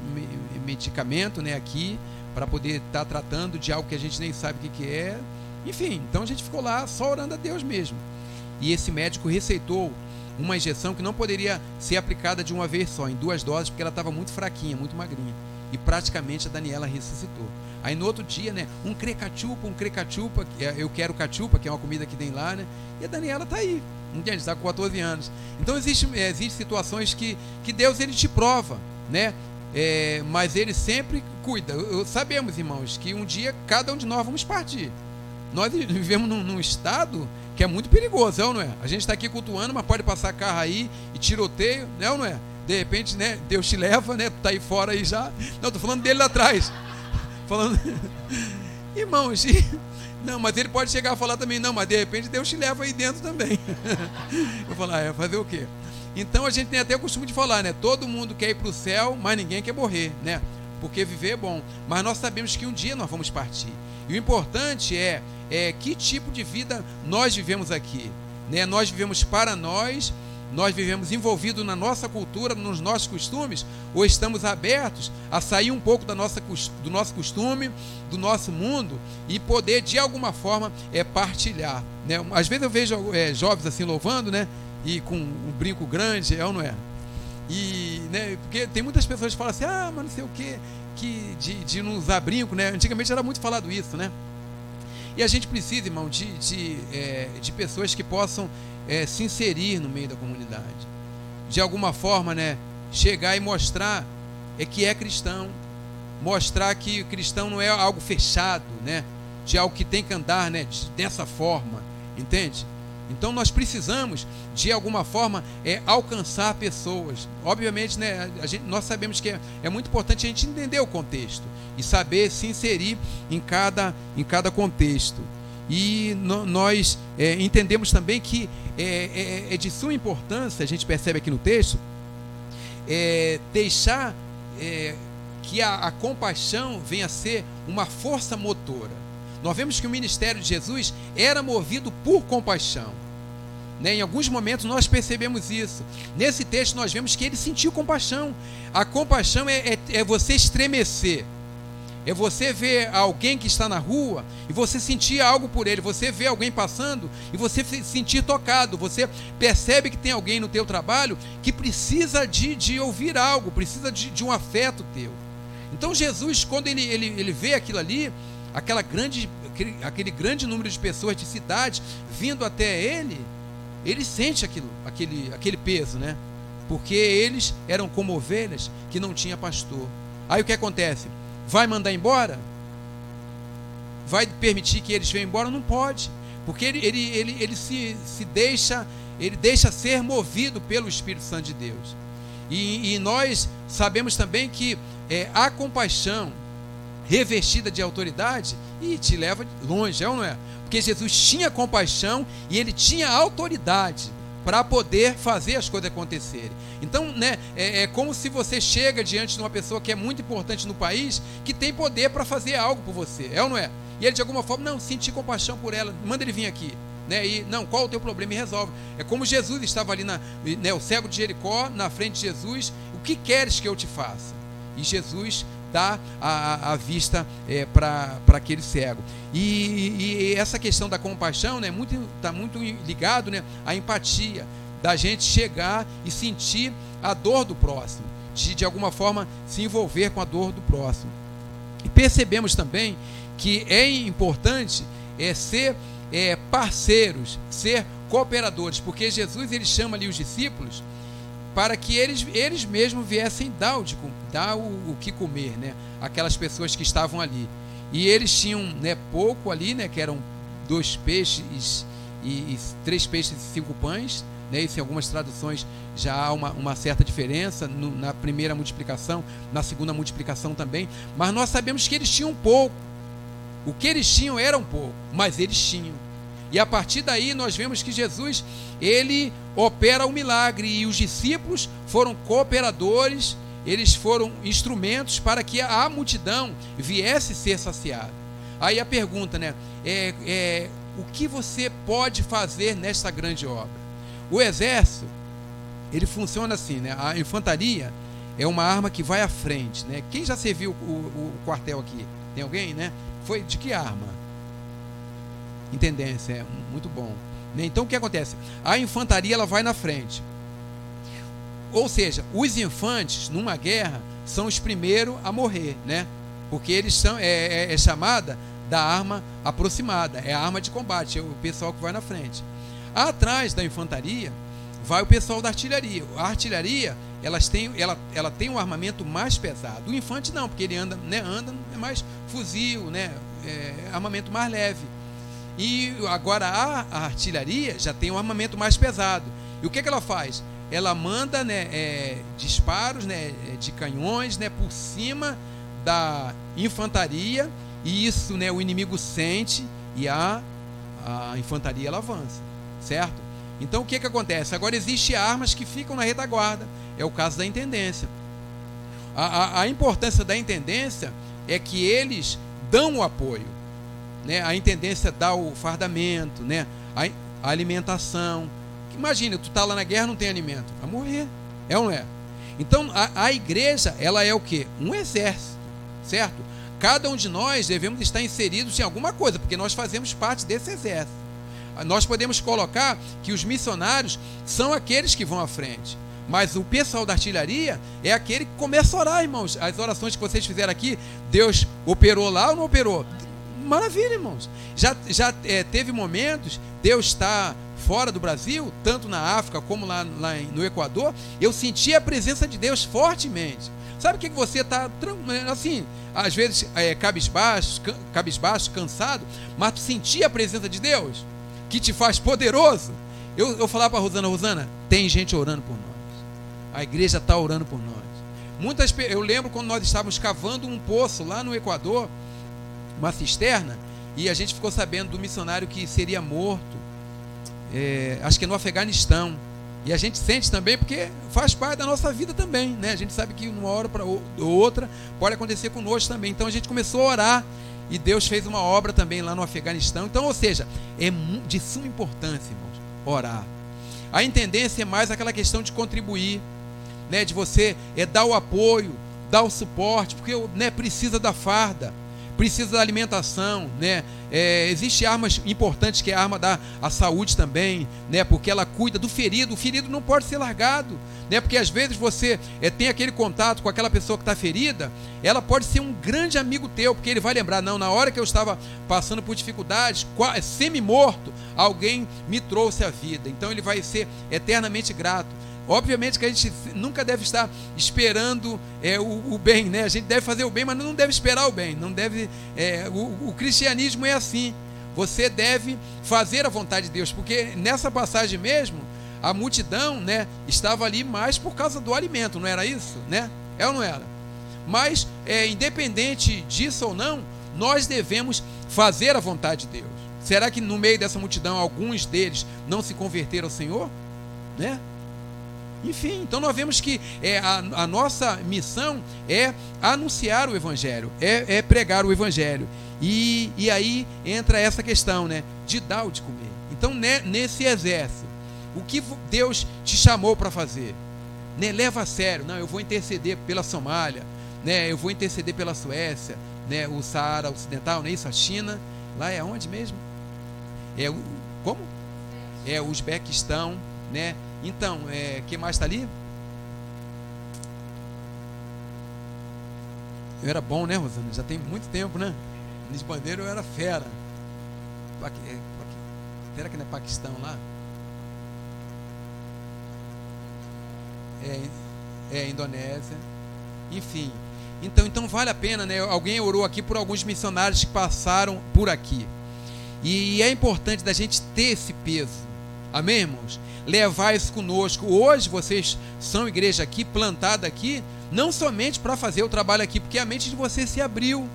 medicamento, né, aqui para poder estar tá tratando de algo que a gente nem sabe o que, que é. Enfim, então a gente ficou lá só orando a Deus mesmo. E esse médico receitou uma injeção que não poderia ser aplicada de uma vez só, em duas doses, porque ela estava muito fraquinha, muito magrinha. E praticamente a Daniela ressuscitou. Aí no outro dia, né, um crecachupa, um crecachupa, é, eu quero cachupa, que é uma comida que tem lá, né? E a Daniela está aí, entende? Está com 14 anos. Então existe, é, existe situações que, que Deus ele te prova, né? É, mas ele sempre cuida. Eu, sabemos, irmãos, que um dia cada um de nós vamos partir. Nós vivemos num, num estado que é muito perigoso, é ou não é? A gente está aqui cultuando, mas pode passar carro aí e tiroteio, né ou não é? De repente, né, Deus te leva, né? Tá aí fora aí já. Não, tô falando dele lá atrás. Falando Irmãos, não, mas ele pode chegar a falar também, não, mas de repente Deus te leva aí dentro também. Eu falar, ah, é fazer o quê? Então a gente tem até o costume de falar, né? Todo mundo quer ir para o céu, mas ninguém quer morrer, né? Porque viver é bom. Mas nós sabemos que um dia nós vamos partir. E o importante é é, que tipo de vida nós vivemos aqui. Né? Nós vivemos para nós, nós vivemos envolvidos na nossa cultura, nos nossos costumes, ou estamos abertos a sair um pouco da nossa, do nosso costume, do nosso mundo e poder de alguma forma é, partilhar. Né? Às vezes eu vejo é, jovens assim louvando, né? E com um brinco grande, é ou não é? E, né, porque tem muitas pessoas que falam assim, ah, mas não sei o que, que de, de não usar brinco, né? Antigamente era muito falado isso, né? E a gente precisa, irmão, de, de, é, de pessoas que possam é, se inserir no meio da comunidade. De alguma forma, né, chegar e mostrar é que é cristão. Mostrar que o cristão não é algo fechado, né? De algo que tem que andar, né? Dessa forma, entende? Então nós precisamos, de alguma forma, é, alcançar pessoas. Obviamente, né, gente, nós sabemos que é, é, muito importante a gente entender o contexto e saber se inserir em cada, em cada contexto. E no, nós é, entendemos também que é, é, é, de suma importância, a gente percebe aqui no texto, é, deixar que a, a compaixão venha a ser uma força motora. Nós vemos que o ministério de Jesus era movido por compaixão. Né? Em alguns momentos nós percebemos isso. Nesse texto nós vemos que ele sentiu compaixão. A compaixão é, é, é você estremecer. É você ver alguém que está na rua e você sentir algo por ele. Você vê alguém passando e você se sentir tocado. Você percebe que tem alguém no teu trabalho que precisa de, de ouvir algo, precisa de, de um afeto teu. Então Jesus, quando ele, ele, ele vê aquilo ali, aquela grande, aquele, aquele grande número de pessoas de cidade vindo até ele, ele sente aquilo, aquele, aquele peso, né? Porque eles eram como ovelhas que não tinha pastor. Aí o que acontece? Vai mandar embora? Vai permitir que eles venham embora? Não pode. Porque ele, ele, ele, ele se, se deixa, ele deixa ser movido pelo Espírito Santo de Deus. E, e nós sabemos também que é, a compaixão revestida de autoridade e te leva longe, é ou não é? Porque Jesus tinha compaixão e ele tinha autoridade para poder fazer as coisas acontecerem. Então, né, é, é, como se você chega diante de uma pessoa que é muito importante no país, que tem poder para fazer algo por você, é ou não é? E ele de alguma forma, não, senti compaixão por ela, manda ele vir aqui. Né, e não, qual o teu problema e resolve. É como Jesus estava ali, na, né, o cego de Jericó, na frente de Jesus, o que queres que eu te faça? E Jesus dá a, a vista é, para aquele cego. E, e, essa questão da compaixão está né, muito, tá muito ligado né, à empatia, da gente chegar e sentir a dor do próximo, de, de alguma forma se envolver com a dor do próximo. E percebemos também que é importante é, ser é, parceiros, ser cooperadores, porque Jesus ele chama ali os discípulos para que eles, eles mesmos viessem dar, o, dar o, o que comer, né? Aquelas pessoas que estavam ali. E eles tinham né, pouco ali, né? Que eram dois peixes e, e três peixes e cinco pães. Né, isso em algumas traduções já há uma, uma certa diferença no, na primeira multiplicação, na segunda multiplicação também. Mas nós sabemos que eles tinham pouco. O que eles tinham era um pouco, mas eles tinham. E a partir daí nós vemos que Jesus, ele opera o milagre e os discípulos foram cooperadores, eles foram instrumentos para que a multidão viesse ser saciada. Aí a pergunta, né? É, é, o que você pode fazer nesta grande obra? O exército, ele funciona assim, né? A infantaria é uma arma que vai à frente, né? Quem já serviu o, o, o quartel aqui? Tem alguém, né? Foi de que arma? Intendência, é muito bom. Né? Então o que acontece? A infantaria ela vai na frente. Ou seja, os infantes numa guerra são os primeiros a morrer, né? Porque eles são é, é, é chamada da arma aproximada, é a arma de combate, é o pessoal que vai na frente. Atrás da infantaria vai o pessoal da artilharia. A artilharia elas têm, ela, ela tem um armamento mais pesado. O infante não, porque ele anda, né, anda é mais fuzil, né, é, armamento mais leve. E agora a, artilharia já tem um armamento mais pesado. E o que, que ela faz? Ela manda né, é, disparos né, é, de canhões né, por cima da infantaria, e isso né, o inimigo sente e a, a infantaria ela avança, certo? Então o que, que acontece? Agora existem armas que ficam na retaguarda, é o caso da intendência. A, a, a importância da intendência é que eles dão o apoio né? A intendência dá o fardamento, né? A, alimentação. Imagina, tu tá lá na guerra não tem alimento, vai morrer, é ou não é? Então a, a igreja ela é o que? Um exército, certo? Cada um de nós devemos estar inseridos em alguma coisa, porque nós fazemos parte desse exército. Nós podemos colocar que os missionários são aqueles que vão à frente. Mas o pessoal da artilharia é aquele que começa a orar, irmãos. As orações que vocês fizeram aqui, Deus operou lá ou não operou? Maravilha, irmãos. Já, já é, teve momentos, Deus está fora do Brasil, tanto na África como lá, lá no Equador, eu sentia a presença de Deus fortemente. Sabe o que você está assim, às vezes é, cabisbaixo, cabisbaixo, cansado, mas tu sentia a presença de Deus que te faz poderoso. Eu, eu falava para a Rosana, Rosana, tem gente orando por nós. A igreja está orando por nós. Muitas, eu lembro quando nós estávamos cavando um poço lá no Equador, uma cisterna, e a gente ficou sabendo do missionário que seria morto, é, acho que no Afeganistão. E a gente sente também porque faz parte da nossa vida também, né? A gente sabe que uma hora para outra pode acontecer conosco também. Então a gente começou a orar e Deus fez uma obra também lá no Afeganistão. Então, ou seja, é de suma importância, irmãos, orar. A intendência é mais aquela questão de contribuir, né? De você é dar o apoio, dar o suporte, porque né, precisa da farda precisa da alimentação, né? É, Existem armas importantes que é a arma da a saúde também, né? Porque ela cuida do ferido. O ferido não pode ser largado, né? Porque às vezes você é, tem aquele contato com aquela pessoa que está ferida, ela pode ser um grande amigo teu, porque ele vai lembrar, não, na hora que eu estava passando por dificuldades, semi-morto, alguém me trouxe a vida. Então ele vai ser eternamente grato. Obviamente que a gente nunca deve estar esperando é, o, o, bem, né? A gente deve fazer o bem, mas não deve esperar o bem. Não deve. É, o, o cristianismo é assim. Você deve fazer a vontade de Deus, porque nessa passagem mesmo a multidão, né, estava ali mais por causa do alimento, não era isso, né? É ou não era? Mas é, independente disso ou não, nós devemos fazer a vontade de Deus. Será que no meio dessa multidão alguns deles não se converteram ao Senhor, né? Enfim, então nós vemos que é, a, a nossa missão é anunciar o Evangelho, é, é pregar o Evangelho. E, e aí entra essa questão, né? De dar o de comer. Então, né, nesse exército, o que Deus te chamou para fazer? Né, leva a sério. Não, eu vou interceder pela Somália, né, eu vou interceder pela Suécia, né, o Saara Ocidental, não é isso? A China. Lá é onde mesmo? É. Como? É o Uzbequistão, né? Então, é, que mais está ali? Eu era bom, né, Rosana? Já tem muito tempo, né? Nesse bandeiro eu era fera. É, será que não é Paquistão lá? É, é Indonésia. Enfim. Então, então vale a pena, né? Alguém orou aqui por alguns missionários que passaram por aqui. E é importante da gente ter esse peso. Amém, irmãos? levar isso conosco. Hoje vocês são igreja aqui, plantada aqui, não somente para fazer o trabalho aqui, porque a mente de vocês se abriu.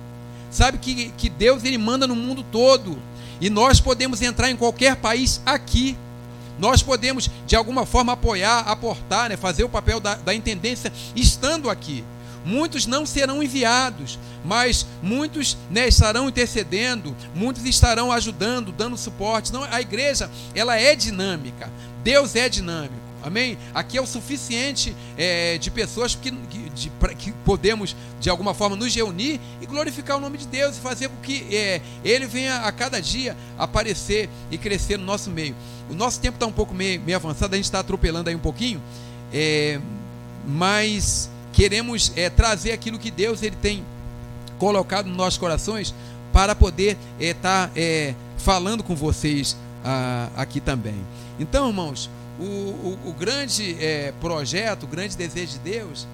Sabe que, que Deus ele manda no mundo todo. E nós podemos entrar em qualquer país aqui. Nós podemos, de alguma forma, apoiar, aportar, né, fazer o papel da, da intendência estando aqui. Muitos não serão enviados, mas muitos né, estarão intercedendo, muitos estarão ajudando, dando suporte. Não, a igreja ela é dinâmica. Deus é dinâmico. Amém? Aqui é o suficiente é, de pessoas que, de, que podemos, de alguma forma, nos reunir e glorificar o nome de Deus e fazer com que é, Ele venha a cada dia aparecer e crescer no nosso meio. O nosso tempo está um pouco meio, meio, avançado, a gente está atropelando aí um pouquinho, é, mas queremos é, trazer aquilo que Deus ele tem colocado nos nossos corações para poder estar tá, é, falando com vocês ah, aqui também. Então, irmãos, o, o, o grande é, projeto, o grande desejo de Deus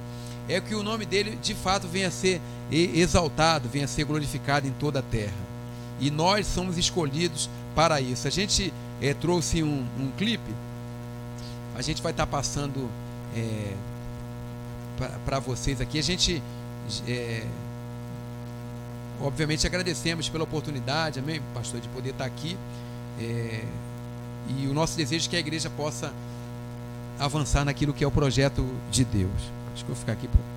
é que o nome dele de fato venha a ser exaltado, venha a ser glorificado em toda a terra. E nós somos escolhidos para isso. A gente é, trouxe um, um, clipe, a gente vai estar tá passando é, para vocês aqui. A gente, é, obviamente, agradecemos pela oportunidade, amém, pastor, de poder estar aqui. É, e o nosso desejo é que a igreja possa avançar naquilo que é o projeto de Deus. Acho que eu vou ficar aqui para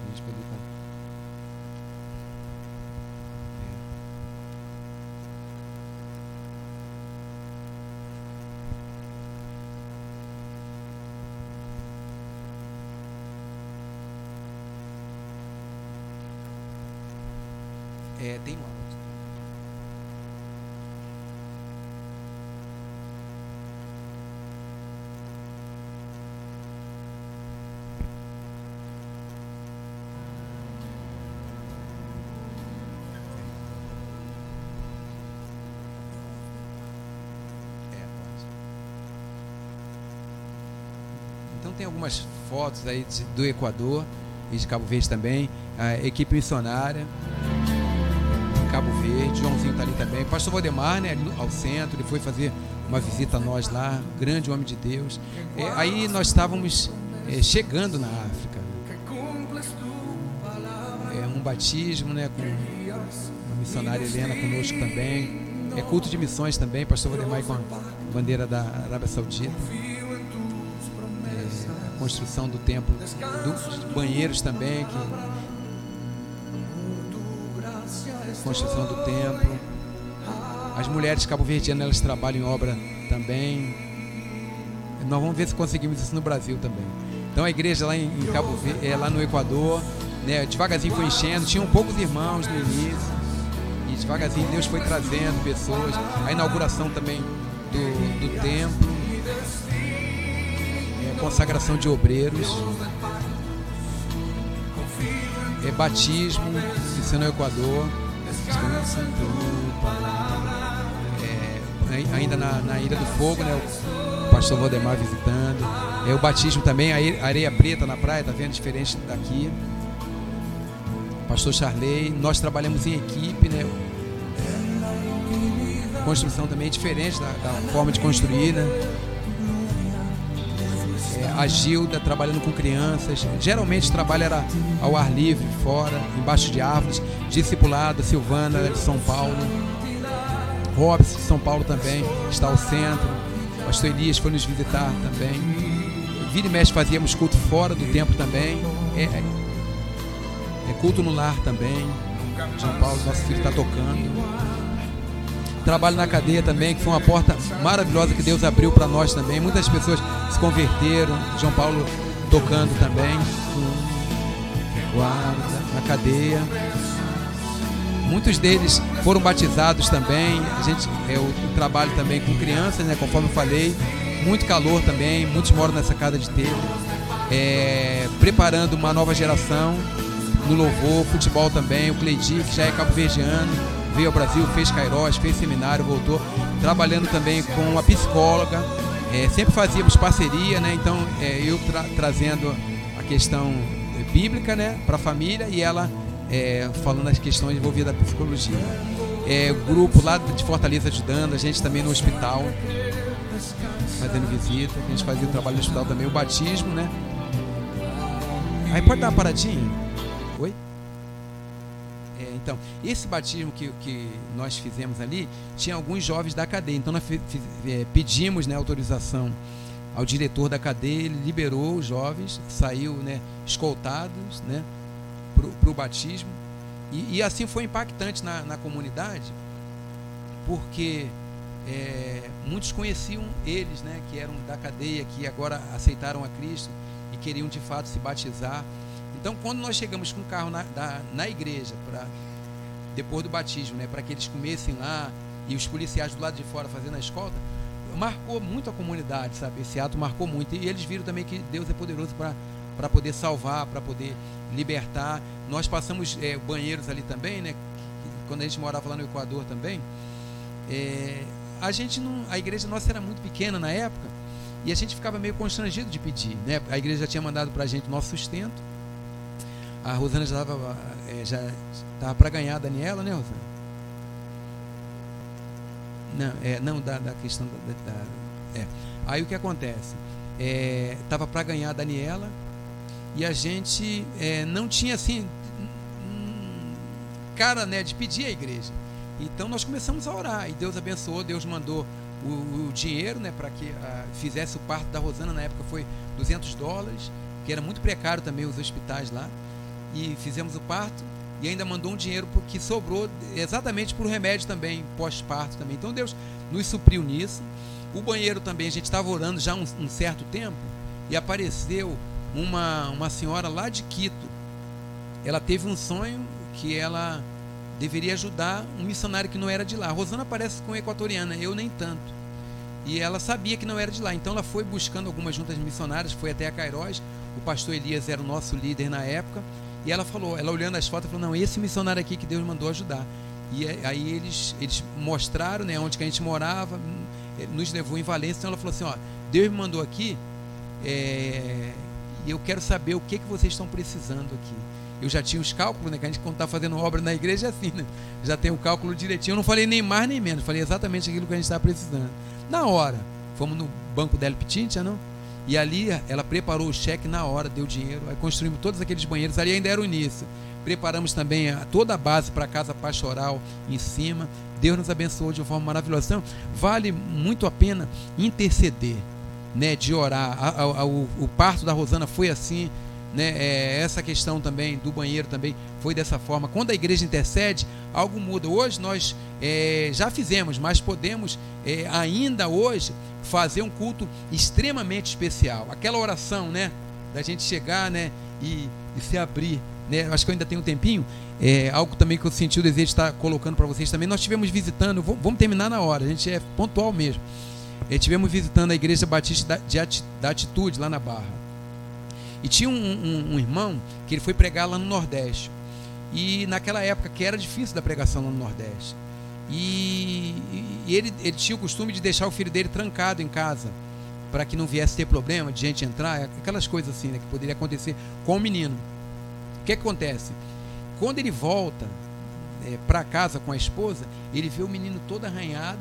fotos aí de, do Equador e de Cabo Verde também. A equipe missionária. Cabo Verde, Joãozinho está ali também. Pastor Valdemar, né, ao centro, ele foi fazer uma visita a nós lá, grande homem de Deus. É, aí nós estávamos é, chegando na África. É um batismo, né, com a missionária Helena conosco também. É culto de missões também, pastor Valdemar com a bandeira da Arábia Saudita. Construção do templo, dos banheiros também, que construção do templo. As mulheres cabo-verdianas elas trabalham em obra também. Nós vamos ver se conseguimos isso no Brasil também. Então a igreja lá em, Cabo Verde, é, lá no Equador, né, devagarzinho foi enchendo, tinham poucos irmãos no início. E devagarzinho Deus foi trazendo pessoas. A inauguração também do, do templo. Consagração de obreiros. É batismo, isso no Equador. É, ainda na, na Ilha do Fogo, né? O pastor Valdemar visitando. É o batismo também, a areia preta na praia, tá vendo? Diferente daqui. Pastor Charley, nós trabalhamos em equipe, né? Construção também é diferente da, da forma de construir, né? A Gilda trabalhando com crianças. Geralmente trabalha era ao ar livre, fora, embaixo de árvores. Discipulada, Silvana de São Paulo. Robson de São Paulo também está ao centro. Pastor Elias foi nos visitar também. Vira e mexe fazíamos culto fora do templo também. É, é, é culto no lar também. São Paulo, nosso filho está tocando trabalho na cadeia também, que foi uma porta maravilhosa que Deus abriu para nós também. Muitas pessoas se converteram, João Paulo tocando também, guarda, na cadeia. Muitos deles foram batizados também. A gente é o, trabalho também com crianças, né, conforme eu falei. Muito calor também, muitos moram nessa casa de telha. É, preparando uma nova geração no louvor, futebol também, o Cleidi, que já é cabo-verdiano, veio ao Brasil, fez Cairós, fez seminário, voltou, trabalhando também com uma psicóloga. É, sempre fazíamos parceria, né? Então é, eu tra trazendo a questão bíblica, né, para a família e ela é, falando as questões envolvidas da psicologia. É, grupo lá de Fortaleza ajudando, a gente também no hospital, fazendo visita, a gente fazia o trabalho no hospital também, o batismo, né? Aí pode dar uma paradinha? Oi? Então, esse batismo que, que nós fizemos ali, tinha alguns jovens da cadeia. Então, nós é, pedimos né, autorização ao diretor da cadeia, ele liberou os jovens, saiu né, escoltados né, para o batismo. E, e, assim foi impactante na, na comunidade, porque é, muitos conheciam eles, né, que eram da cadeia, que agora aceitaram a Cristo e queriam de fato se batizar. Então, quando nós chegamos com o carro na, da, na igreja para depois do batismo, né, para que eles comessem lá e os policiais do lado de fora fazendo a escolta, marcou muito a comunidade, sabe? Esse ato marcou muito e eles viram também que Deus é poderoso para poder salvar, para poder libertar. Nós passamos é, banheiros ali também, né? Quando a gente morava lá no Equador também, é, a gente não, a igreja nossa era muito pequena na época e a gente ficava meio constrangido de pedir, né? A igreja já tinha mandado para a gente nosso sustento. A Rosana já estava é, já estava para ganhar a Daniela, né, Rosana? Não, é, não da, da questão da, da, é. Aí o que acontece? Estava é, para ganhar a Daniela e a gente é, não tinha assim cara né, de pedir à igreja. Então nós começamos a orar e Deus abençoou, Deus mandou o, o dinheiro né, para que a, fizesse o parto da Rosana, na época foi 200 dólares, que era muito precário também os hospitais lá e fizemos o parto e ainda mandou um dinheiro que sobrou exatamente para o remédio também, pós-parto também. Então Deus nos supriu nisso. O banheiro também, a gente estava orando já um, um, certo tempo e apareceu uma, uma senhora lá de Quito. Ela teve um sonho que ela deveria ajudar um missionário que não era de lá. Rosana parece com equatoriana, eu nem tanto. E ela sabia que não era de lá. Então ela foi buscando algumas juntas missionárias, foi até a Cairós. O pastor Elias era o nosso líder na época. E ela falou, ela olhando as fotos, falou: Não, esse missionário aqui que Deus mandou ajudar. E aí eles, eles mostraram né, onde que a gente morava, hum, nos levou em Valência. Então ela falou assim: Ó, Deus me mandou aqui é, e eu quero saber o que, que vocês estão precisando aqui. Eu já tinha os cálculos, né? Que a gente, quando está fazendo obra na igreja, é assim, né? Já tem o cálculo direitinho. Eu não falei nem mais nem menos, falei exatamente aquilo que a gente está precisando. Na hora, fomos no banco dela Pitintia, não? E ali ela preparou o cheque na hora, deu dinheiro, aí construímos todos aqueles banheiros. Ali ainda era o início. Preparamos também a, toda a base para a casa pastoral em cima. Deus nos abençoou de uma forma maravilhosa. Então, vale muito a pena interceder, né, de orar. A, a, o, o parto da Rosana foi assim. Né, é, essa questão também do banheiro também foi dessa forma. Quando a igreja intercede, algo muda. Hoje nós é, já fizemos, mas podemos é, ainda hoje fazer um culto extremamente especial. Aquela oração, né, da gente chegar, né, e, e se abrir né, acho que eu ainda tenho um tempinho, é, algo também que eu senti o desejo de estar colocando para vocês também. Nós tivemos visitando, vamos terminar na hora, a gente é pontual mesmo. É, tivemos visitando a Igreja Batista de, Atitude, lá na Barra. E tinha um, um, um, irmão que ele foi pregar lá no Nordeste. E naquela época que era difícil da pregação lá no Nordeste. E, e ele, ele tinha o costume de deixar o filho dele trancado em casa para que não viesse ter problema de gente entrar, aquelas coisas assim né, que poderia acontecer com o menino que acontece? Quando ele volta é, para casa com a esposa, ele vê o menino todo arranhado,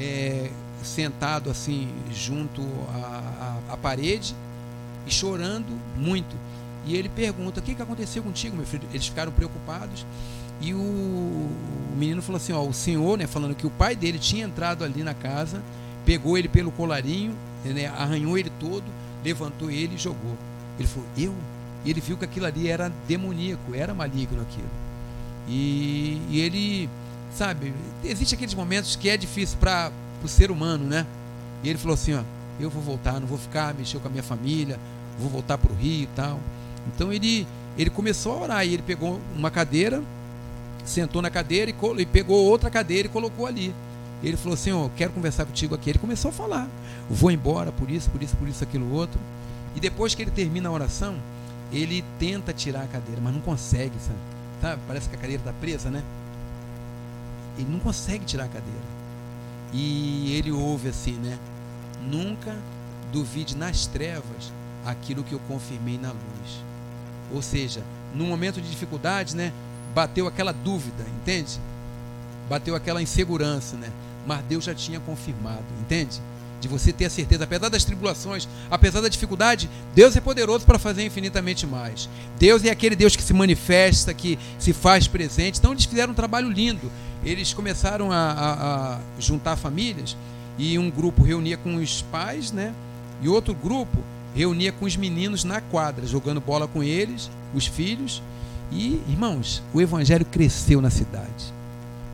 é, sentado assim junto à, à, à, parede e chorando muito. E ele pergunta: O que, que aconteceu contigo, meu filho? Eles ficaram preocupados. E o, menino falou assim: ó, O senhor, né, falando que o pai dele tinha entrado ali na casa, pegou ele pelo colarinho, né, arranhou ele todo, levantou ele e jogou. Ele falou: Eu? E ele viu que aquilo ali era demoníaco, era maligno aquilo. E, e ele, sabe, existe aqueles momentos que é difícil para o ser humano, né? E ele falou assim: ó, eu vou voltar, não vou ficar, mexer com a minha família, vou voltar para o Rio e tal. Então ele, ele começou a orar e ele pegou uma cadeira, sentou na cadeira e, e pegou outra cadeira e colocou ali. Ele falou assim: ó, quero conversar contigo aqui. Ele começou a falar: vou embora por isso, por isso, por isso, aquilo outro. E depois que ele termina a oração, ele tenta tirar a cadeira, mas não consegue, sabe? Tá? Parece que a cadeira está presa, né? Ele não consegue tirar a cadeira. E ele ouve assim, né? Nunca duvide nas trevas aquilo que eu confirmei na luz. Ou seja, no momento de dificuldade, né? Bateu aquela dúvida, entende? Bateu aquela insegurança, né? Mas Deus já tinha confirmado, entende? de você ter a certeza, apesar das tribulações, apesar da dificuldade, Deus é poderoso para fazer infinitamente mais. Deus é aquele Deus que se manifesta, que se faz presente. Então eles fizeram um trabalho lindo. Eles começaram a, a, a juntar famílias e um grupo reunia com os pais, né? E outro grupo reunia com os meninos na quadra, jogando bola com eles, os filhos. E, irmãos, o evangelho cresceu na cidade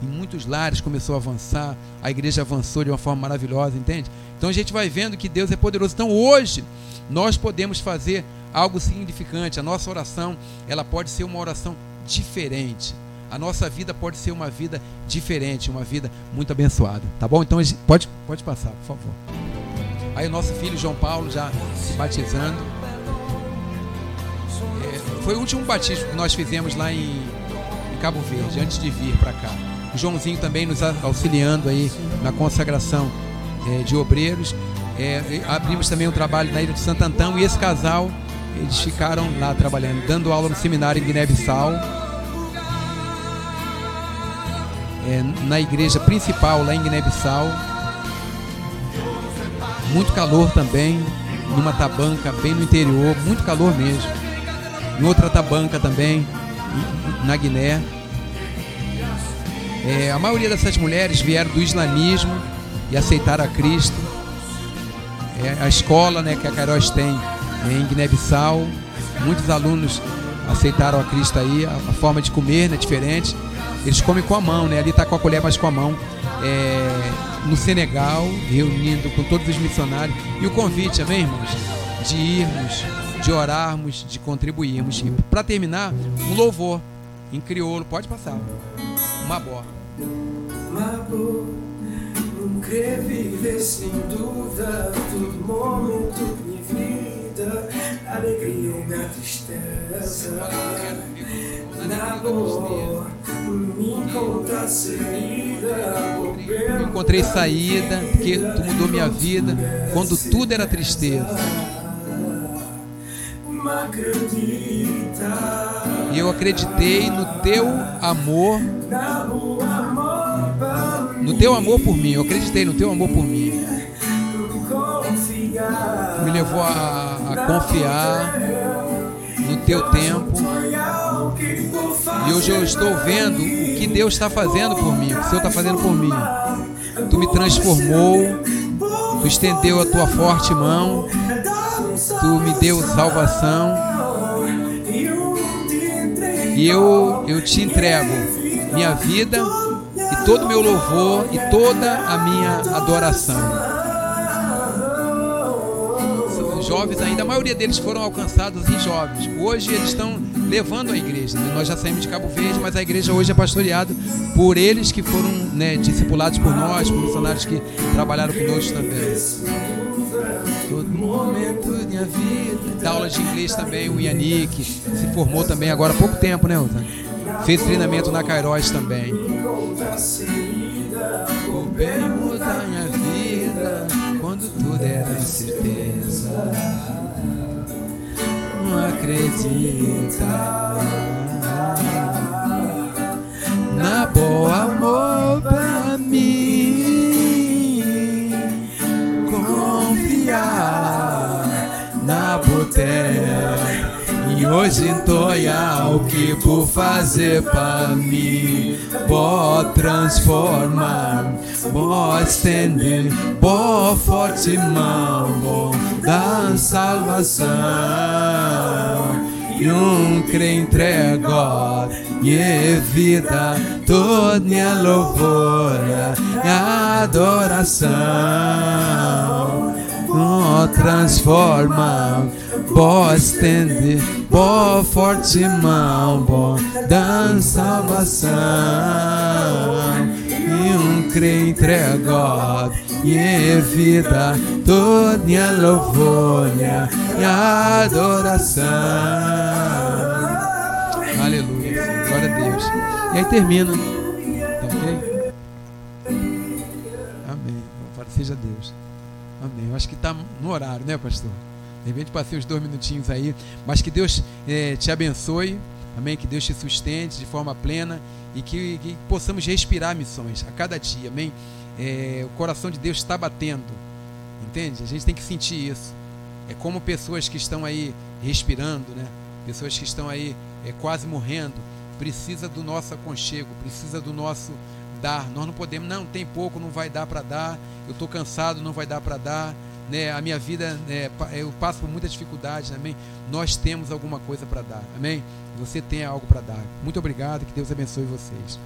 em muitos lares começou a avançar, a igreja avançou de uma forma maravilhosa, entende? Então a gente vai vendo que Deus é poderoso. Então hoje nós podemos fazer algo significante. A nossa oração, ela pode ser uma oração diferente. A nossa vida pode ser uma vida diferente, uma vida muito abençoada, tá bom? Então pode pode passar, por favor. Aí o nosso filho João Paulo já se batizando. É, foi o último batismo que nós fizemos lá em, em Cabo Verde, antes de vir para cá. O Joãozinho também nos auxiliando aí na consagração é, de obreiros. É, abrimos também um trabalho na Ilha de Santo Antão e esse casal, eles ficaram lá trabalhando, dando aula no seminário em Guiné-Bissau. É, na igreja principal lá em Guiné-Bissau. Muito calor também, numa tabanca bem no interior, muito calor mesmo. Em outra tabanca também, na Guiné. É, a maioria dessas mulheres vieram do islamismo e aceitaram a Cristo. É, a escola né, que a Cairóis tem em Guiné-Bissau, muitos alunos aceitaram a Cristo aí, a, a forma de comer é né, diferente. Eles comem com a mão, né? Ali está com a colher, mas com a mão. É, no Senegal, reunindo com todos os missionários. E o convite, amém, irmãos? De irmos, de orarmos, de contribuirmos. E para terminar, um louvor em crioulo. Pode passar. Uma boa. Mabo, nunca viver sem dúvida, todo momento de vida, alegria e na tristeza. Na saída. Encontrei saída, porque tu mudou minha vida quando tudo era tristeza. E eu acreditei no teu amor. No teu amor por mim. Eu acreditei no teu amor por mim. Me levou a, a confiar no teu tempo. E hoje eu estou vendo o que Deus está fazendo por mim, o que o Senhor está fazendo por mim. Tu me transformou, tu estendeu a tua forte mão, tu me deu salvação. E eu, eu te entrego minha vida e todo o meu louvor e toda a minha adoração jovens ainda, a maioria deles foram alcançados em jovens. Hoje eles estão levando a igreja. Nós já saímos de Cabo Verde, mas a igreja hoje é pastoreada por eles que foram né, discipulados por nós, por missionários que trabalharam conosco também. Da aula de inglês também, o Yannick se formou também agora há pouco tempo, né, Uta? Fez treinamento na Cairóis também. O bem minha vida quando tudo era certeza. Não acredita na boa amor pra mim. Confiar na boteca. E hoje toia o que por fazer para mim Pode transformar, pode estender Pode forte mão, da salvação E um crê entrega e vida toda louvor e adoração Oh, transforma, pode estender, boa forte mão, bom da salvação. E um crê entrega e vida toda minha louvor e adoração. Aleluia, glória a Deus. E aí termina, tá ok? Amém, louvado seja Deus. Amém. Eu acho que está no horário, né, pastor? De repente passei os dois minutinhos aí, mas que Deus eh, te abençoe, amém? Que Deus te sustente de forma plena e que, que possamos respirar missões a cada dia, amém? Eh, o coração de Deus está batendo, entende? A gente tem que sentir isso. É como pessoas que estão aí respirando, né? Pessoas que estão aí é, quase morrendo, precisa do nosso aconchego, precisa do nosso dar. Nós não podemos, não, tem pouco, não vai dar para dar. Eu estou cansado, não vai dar para dar. Né? A minha vida, né, eu passo por muita dificuldade, amém? Nós temos alguma coisa para dar, amém? Você tem algo para dar. Muito obrigado, que Deus abençoe vocês.